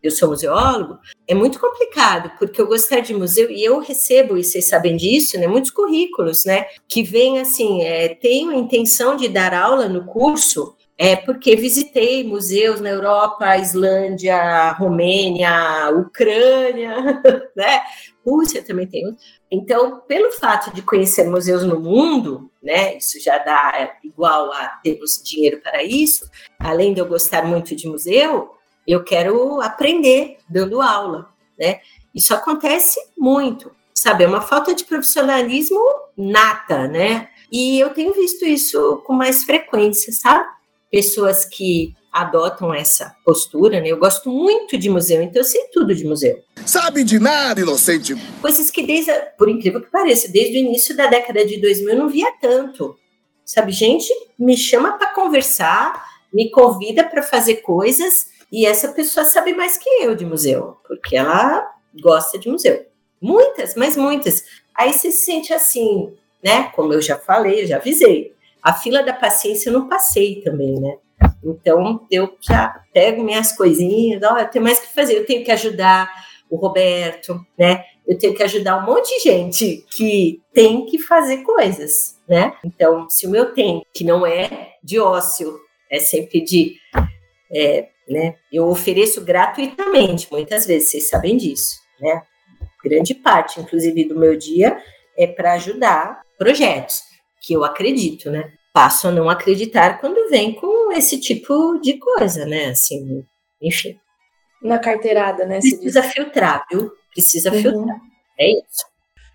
eu sou museólogo, é muito complicado, porque eu gostar de museu, e eu recebo, e vocês sabem disso, né, muitos currículos, né, que vêm assim, é, tenho a intenção de dar aula no curso, é porque visitei museus na Europa, Islândia, Romênia, Ucrânia, <laughs> né, Rússia também tem. Então, pelo fato de conhecer museus no mundo, né, isso já dá igual a termos dinheiro para isso, além de eu gostar muito de museu, eu quero aprender dando aula, né? Isso acontece muito, sabe? É uma falta de profissionalismo nata, né? E eu tenho visto isso com mais frequência, sabe? Pessoas que adotam essa postura, né? Eu gosto muito de museu, então eu sei tudo de museu. Sabe de nada, inocente. Coisas que desde, por incrível que pareça, desde o início da década de 2000 eu não via tanto. Sabe, gente me chama para conversar, me convida para fazer coisas e essa pessoa sabe mais que eu de museu, porque ela gosta de museu. Muitas, mas muitas. Aí você se sente assim, né? Como eu já falei, já avisei. A fila da paciência eu não passei também, né? Então eu já pego minhas coisinhas, ó, eu tenho mais que fazer, eu tenho que ajudar o Roberto, né? Eu tenho que ajudar um monte de gente que tem que fazer coisas, né? Então, se o meu tempo, que não é de ócio, é sempre de é, né? Eu ofereço gratuitamente, muitas vezes, vocês sabem disso, né? Grande parte, inclusive, do meu dia é para ajudar projetos que eu acredito, né? Passo a não acreditar quando vem com esse tipo de coisa, né? Assim, enfim. Na carteirada, né? Precisa filtrar, viu? Precisa uhum. filtrar. É isso.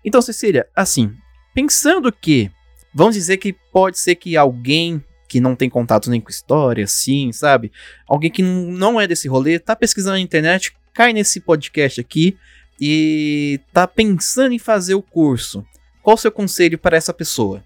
Então, Cecília, assim, pensando que, vamos dizer que pode ser que alguém que não tem contato nem com história, assim, sabe? Alguém que não é desse rolê, tá pesquisando na internet, cai nesse podcast aqui e tá pensando em fazer o curso. Qual o seu conselho para essa pessoa?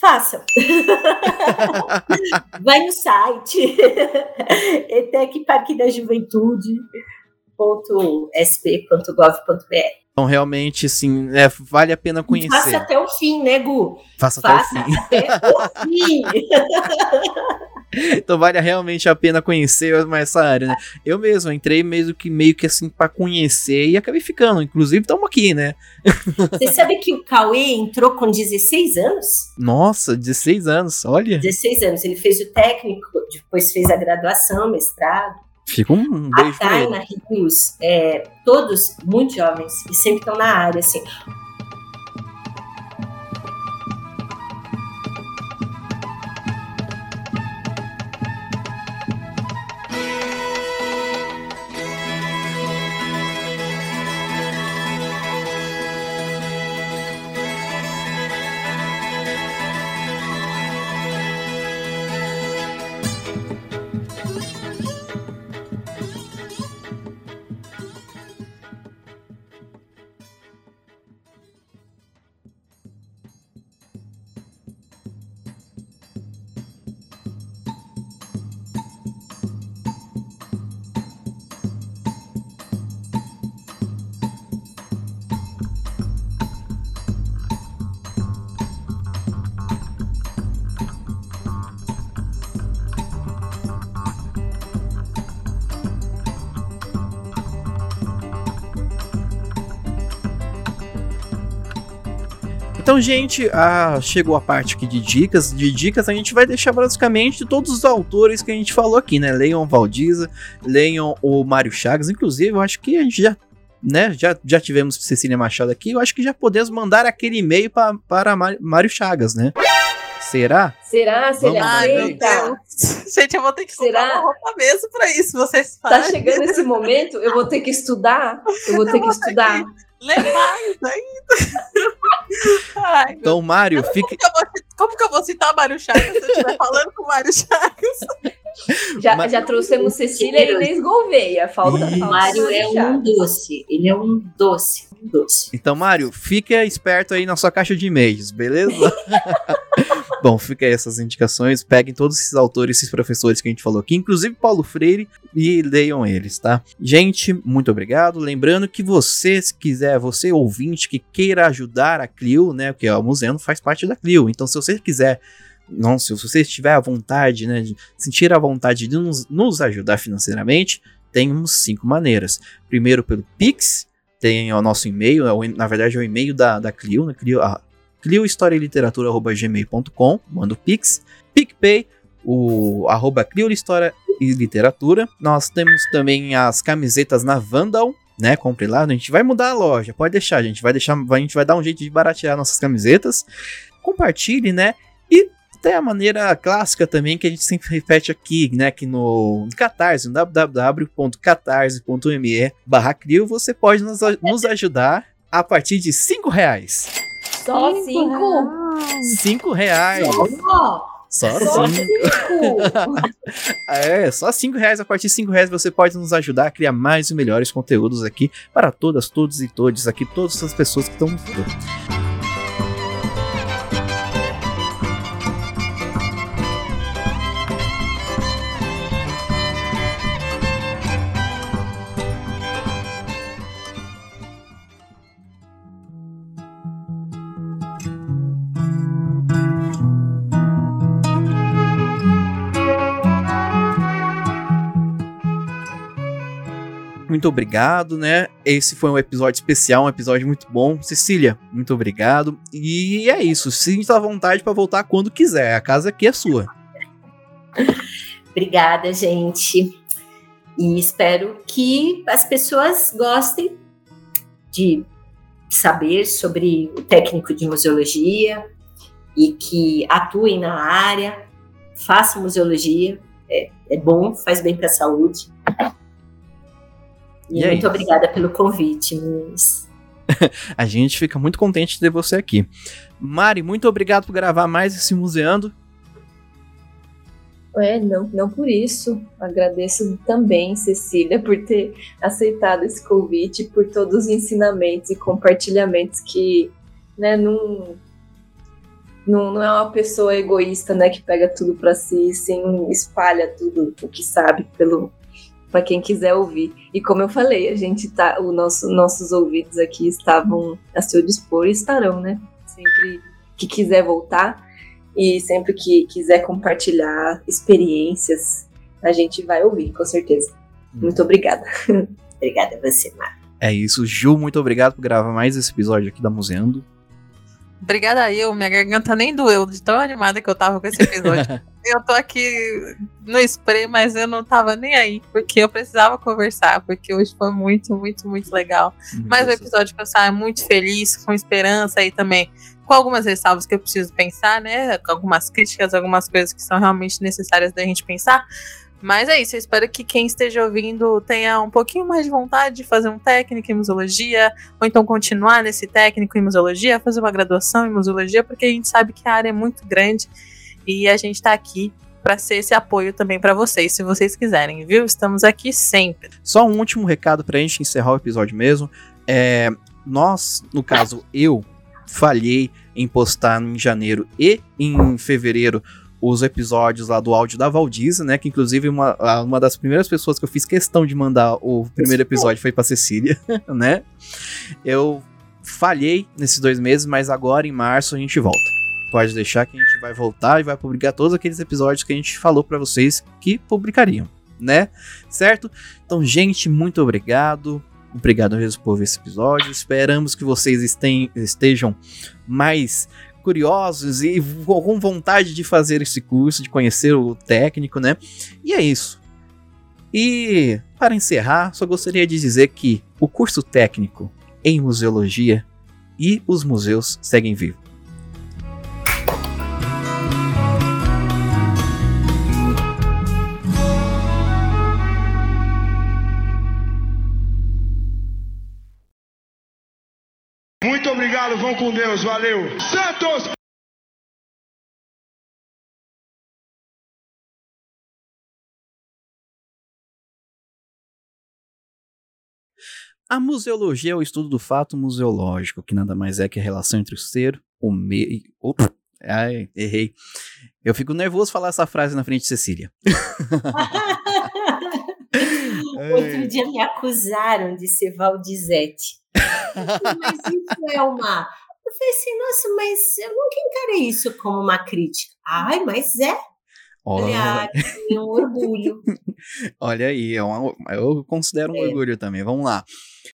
Faça. <laughs> Vai no site <laughs> etecparquedajuventude.sp.gov.br Então, realmente, assim, é, vale a pena conhecer. Faça até o fim, né, Gu? Faça, Faça até o fim. até o fim. <laughs> Então vale realmente a pena conhecer essa área, né? Eu mesmo entrei meio que, meio que assim para conhecer e acabei ficando. Inclusive, estamos aqui, né? Você sabe que o Cauê entrou com 16 anos? Nossa, 16 anos, olha. 16 anos. Ele fez o técnico, depois fez a graduação, mestrado. Fica um beijo A Taina Rios, é, todos muito jovens e sempre estão na área, assim. Então, gente, ah, chegou a parte aqui de dicas. De dicas, a gente vai deixar basicamente todos os autores que a gente falou aqui, né? Leiam Valdiza, leiam o Mário Chagas. Inclusive, eu acho que a gente já né, já, já tivemos Cecília Machado aqui, eu acho que já podemos mandar aquele e-mail pra, para Mário Chagas, né? Será? Será? Se ele Vamos Ai, meu aceita? Deus. Gente, eu vou ter que Será? comprar uma roupa mesmo pra isso. Vocês Tá fazem. chegando esse momento, eu vou ter que estudar. Eu vou ter que estudar. Ler mais ainda. <laughs> Ai, Então, Mário, fique. Como que, eu vou, como que eu vou citar Mário Chagas se eu estiver falando com o Mário Chagas? <laughs> Já, Mas- já trouxemos Cecília e Inês Gouveia. Falta, Mário é um doce. Ele é um doce. Um doce. Então, Mário, fica esperto aí na sua caixa de e-mails, beleza? <laughs> <laughs> Bom, fica aí essas indicações. Peguem todos esses autores, esses professores que a gente falou aqui, inclusive Paulo Freire, e leiam eles, tá? Gente, muito obrigado. Lembrando que você, se quiser, você ouvinte que queira ajudar a Clio, né? Porque ó, o museu faz parte da Clio. Então, se você quiser. Não, se você estiver à vontade, né, de sentir a vontade de nos, nos ajudar financeiramente, temos cinco maneiras. Primeiro pelo Pix, tem o nosso e-mail, é na verdade é o e-mail da, da Clio, né? Clio, ah, cliohistorialiteratura.gmail.com, manda o Pix. PicPay, o arroba Clio História e Literatura. Nós temos também as camisetas na Vandal, né? Compre lá, a gente vai mudar a loja, pode deixar, a gente vai deixar, a gente vai dar um jeito de baratear nossas camisetas. Compartilhe, né? E tem a maneira clássica também que a gente sempre repete aqui, né? Que no Catarse, no www.catarse.me barra você pode nos, nos ajudar a partir de 5 reais. Só cinco? 5 reais. Ó, Só Só cinco. cinco? <laughs> É, só 5 reais. A partir de 5 reais você pode nos ajudar a criar mais e melhores conteúdos aqui para todas, todos e todes aqui, todas as pessoas que estão vendo. Muito obrigado, né? Esse foi um episódio especial, um episódio muito bom. Cecília, muito obrigado. E é isso. Sinta à vontade para voltar quando quiser. A casa aqui é sua. Obrigada, gente. E espero que as pessoas gostem de saber sobre o técnico de museologia e que atuem na área, façam museologia. É, é bom, faz bem para a saúde. E, E é muito isso. obrigada pelo convite, Nunes. <laughs> A gente fica muito contente de ter você aqui. Mari, muito obrigado por gravar mais esse Museando. É, não, não por isso. Agradeço também, Cecília, <laughs> por ter aceitado esse convite, por todos os ensinamentos e compartilhamentos que, né, não, não, não é uma pessoa egoísta, né, que pega tudo para si, sim, espalha tudo o que sabe pelo, para quem quiser ouvir. E como eu falei, a gente tá, o nosso, nossos ouvidos aqui estavam a seu dispor e estarão, né? Sempre que quiser voltar e sempre que quiser compartilhar experiências, a gente vai ouvir, com certeza. Hum. Muito obrigada. <laughs> obrigada a você, Mar. É isso, Ju, muito obrigado por gravar mais esse episódio aqui da Museando. Obrigada eu, minha garganta nem doeu de tão animada que eu tava com esse episódio. <laughs> eu tô aqui no spray, mas eu não tava nem aí, porque eu precisava conversar, porque hoje foi muito, muito, muito legal. Mas o episódio que eu saio muito feliz, com esperança aí também, com algumas ressalvas que eu preciso pensar, né? Com algumas críticas, algumas coisas que são realmente necessárias da gente pensar. Mas é isso, eu espero que quem esteja ouvindo tenha um pouquinho mais de vontade de fazer um técnico em museologia, ou então continuar nesse técnico em museologia, fazer uma graduação em museologia, porque a gente sabe que a área é muito grande e a gente está aqui para ser esse apoio também para vocês, se vocês quiserem, viu? Estamos aqui sempre. Só um último recado para a gente encerrar o episódio mesmo. É, nós, no caso, eu falhei em postar em janeiro e em fevereiro os episódios lá do áudio da Valdiza, né? Que inclusive uma, uma das primeiras pessoas que eu fiz questão de mandar o primeiro episódio foi pra Cecília, <laughs> né? Eu falhei nesses dois meses, mas agora em março a gente volta. Pode deixar que a gente vai voltar e vai publicar todos aqueles episódios que a gente falou para vocês que publicariam, né? Certo? Então, gente, muito obrigado. Obrigado mesmo por ver esse episódio. Esperamos que vocês estejam mais curiosos e com vontade de fazer esse curso, de conhecer o técnico, né? E é isso. E para encerrar, só gostaria de dizer que o curso técnico em museologia e os museus seguem vivos. Vão com Deus, valeu. Santos! A museologia é o estudo do fato museológico, que nada mais é que a relação entre o ser, o meio. Opa! Ai, errei. Eu fico nervoso falar essa frase na frente de Cecília. <laughs> <laughs> Outro dia me acusaram de ser Valdizete. mas isso é uma. Eu falei assim, nossa, mas eu nunca encarei isso como uma crítica. Ai, mas é. Olha, ah, é um orgulho. <laughs> Olha aí, é uma, eu considero um é. orgulho também. Vamos lá.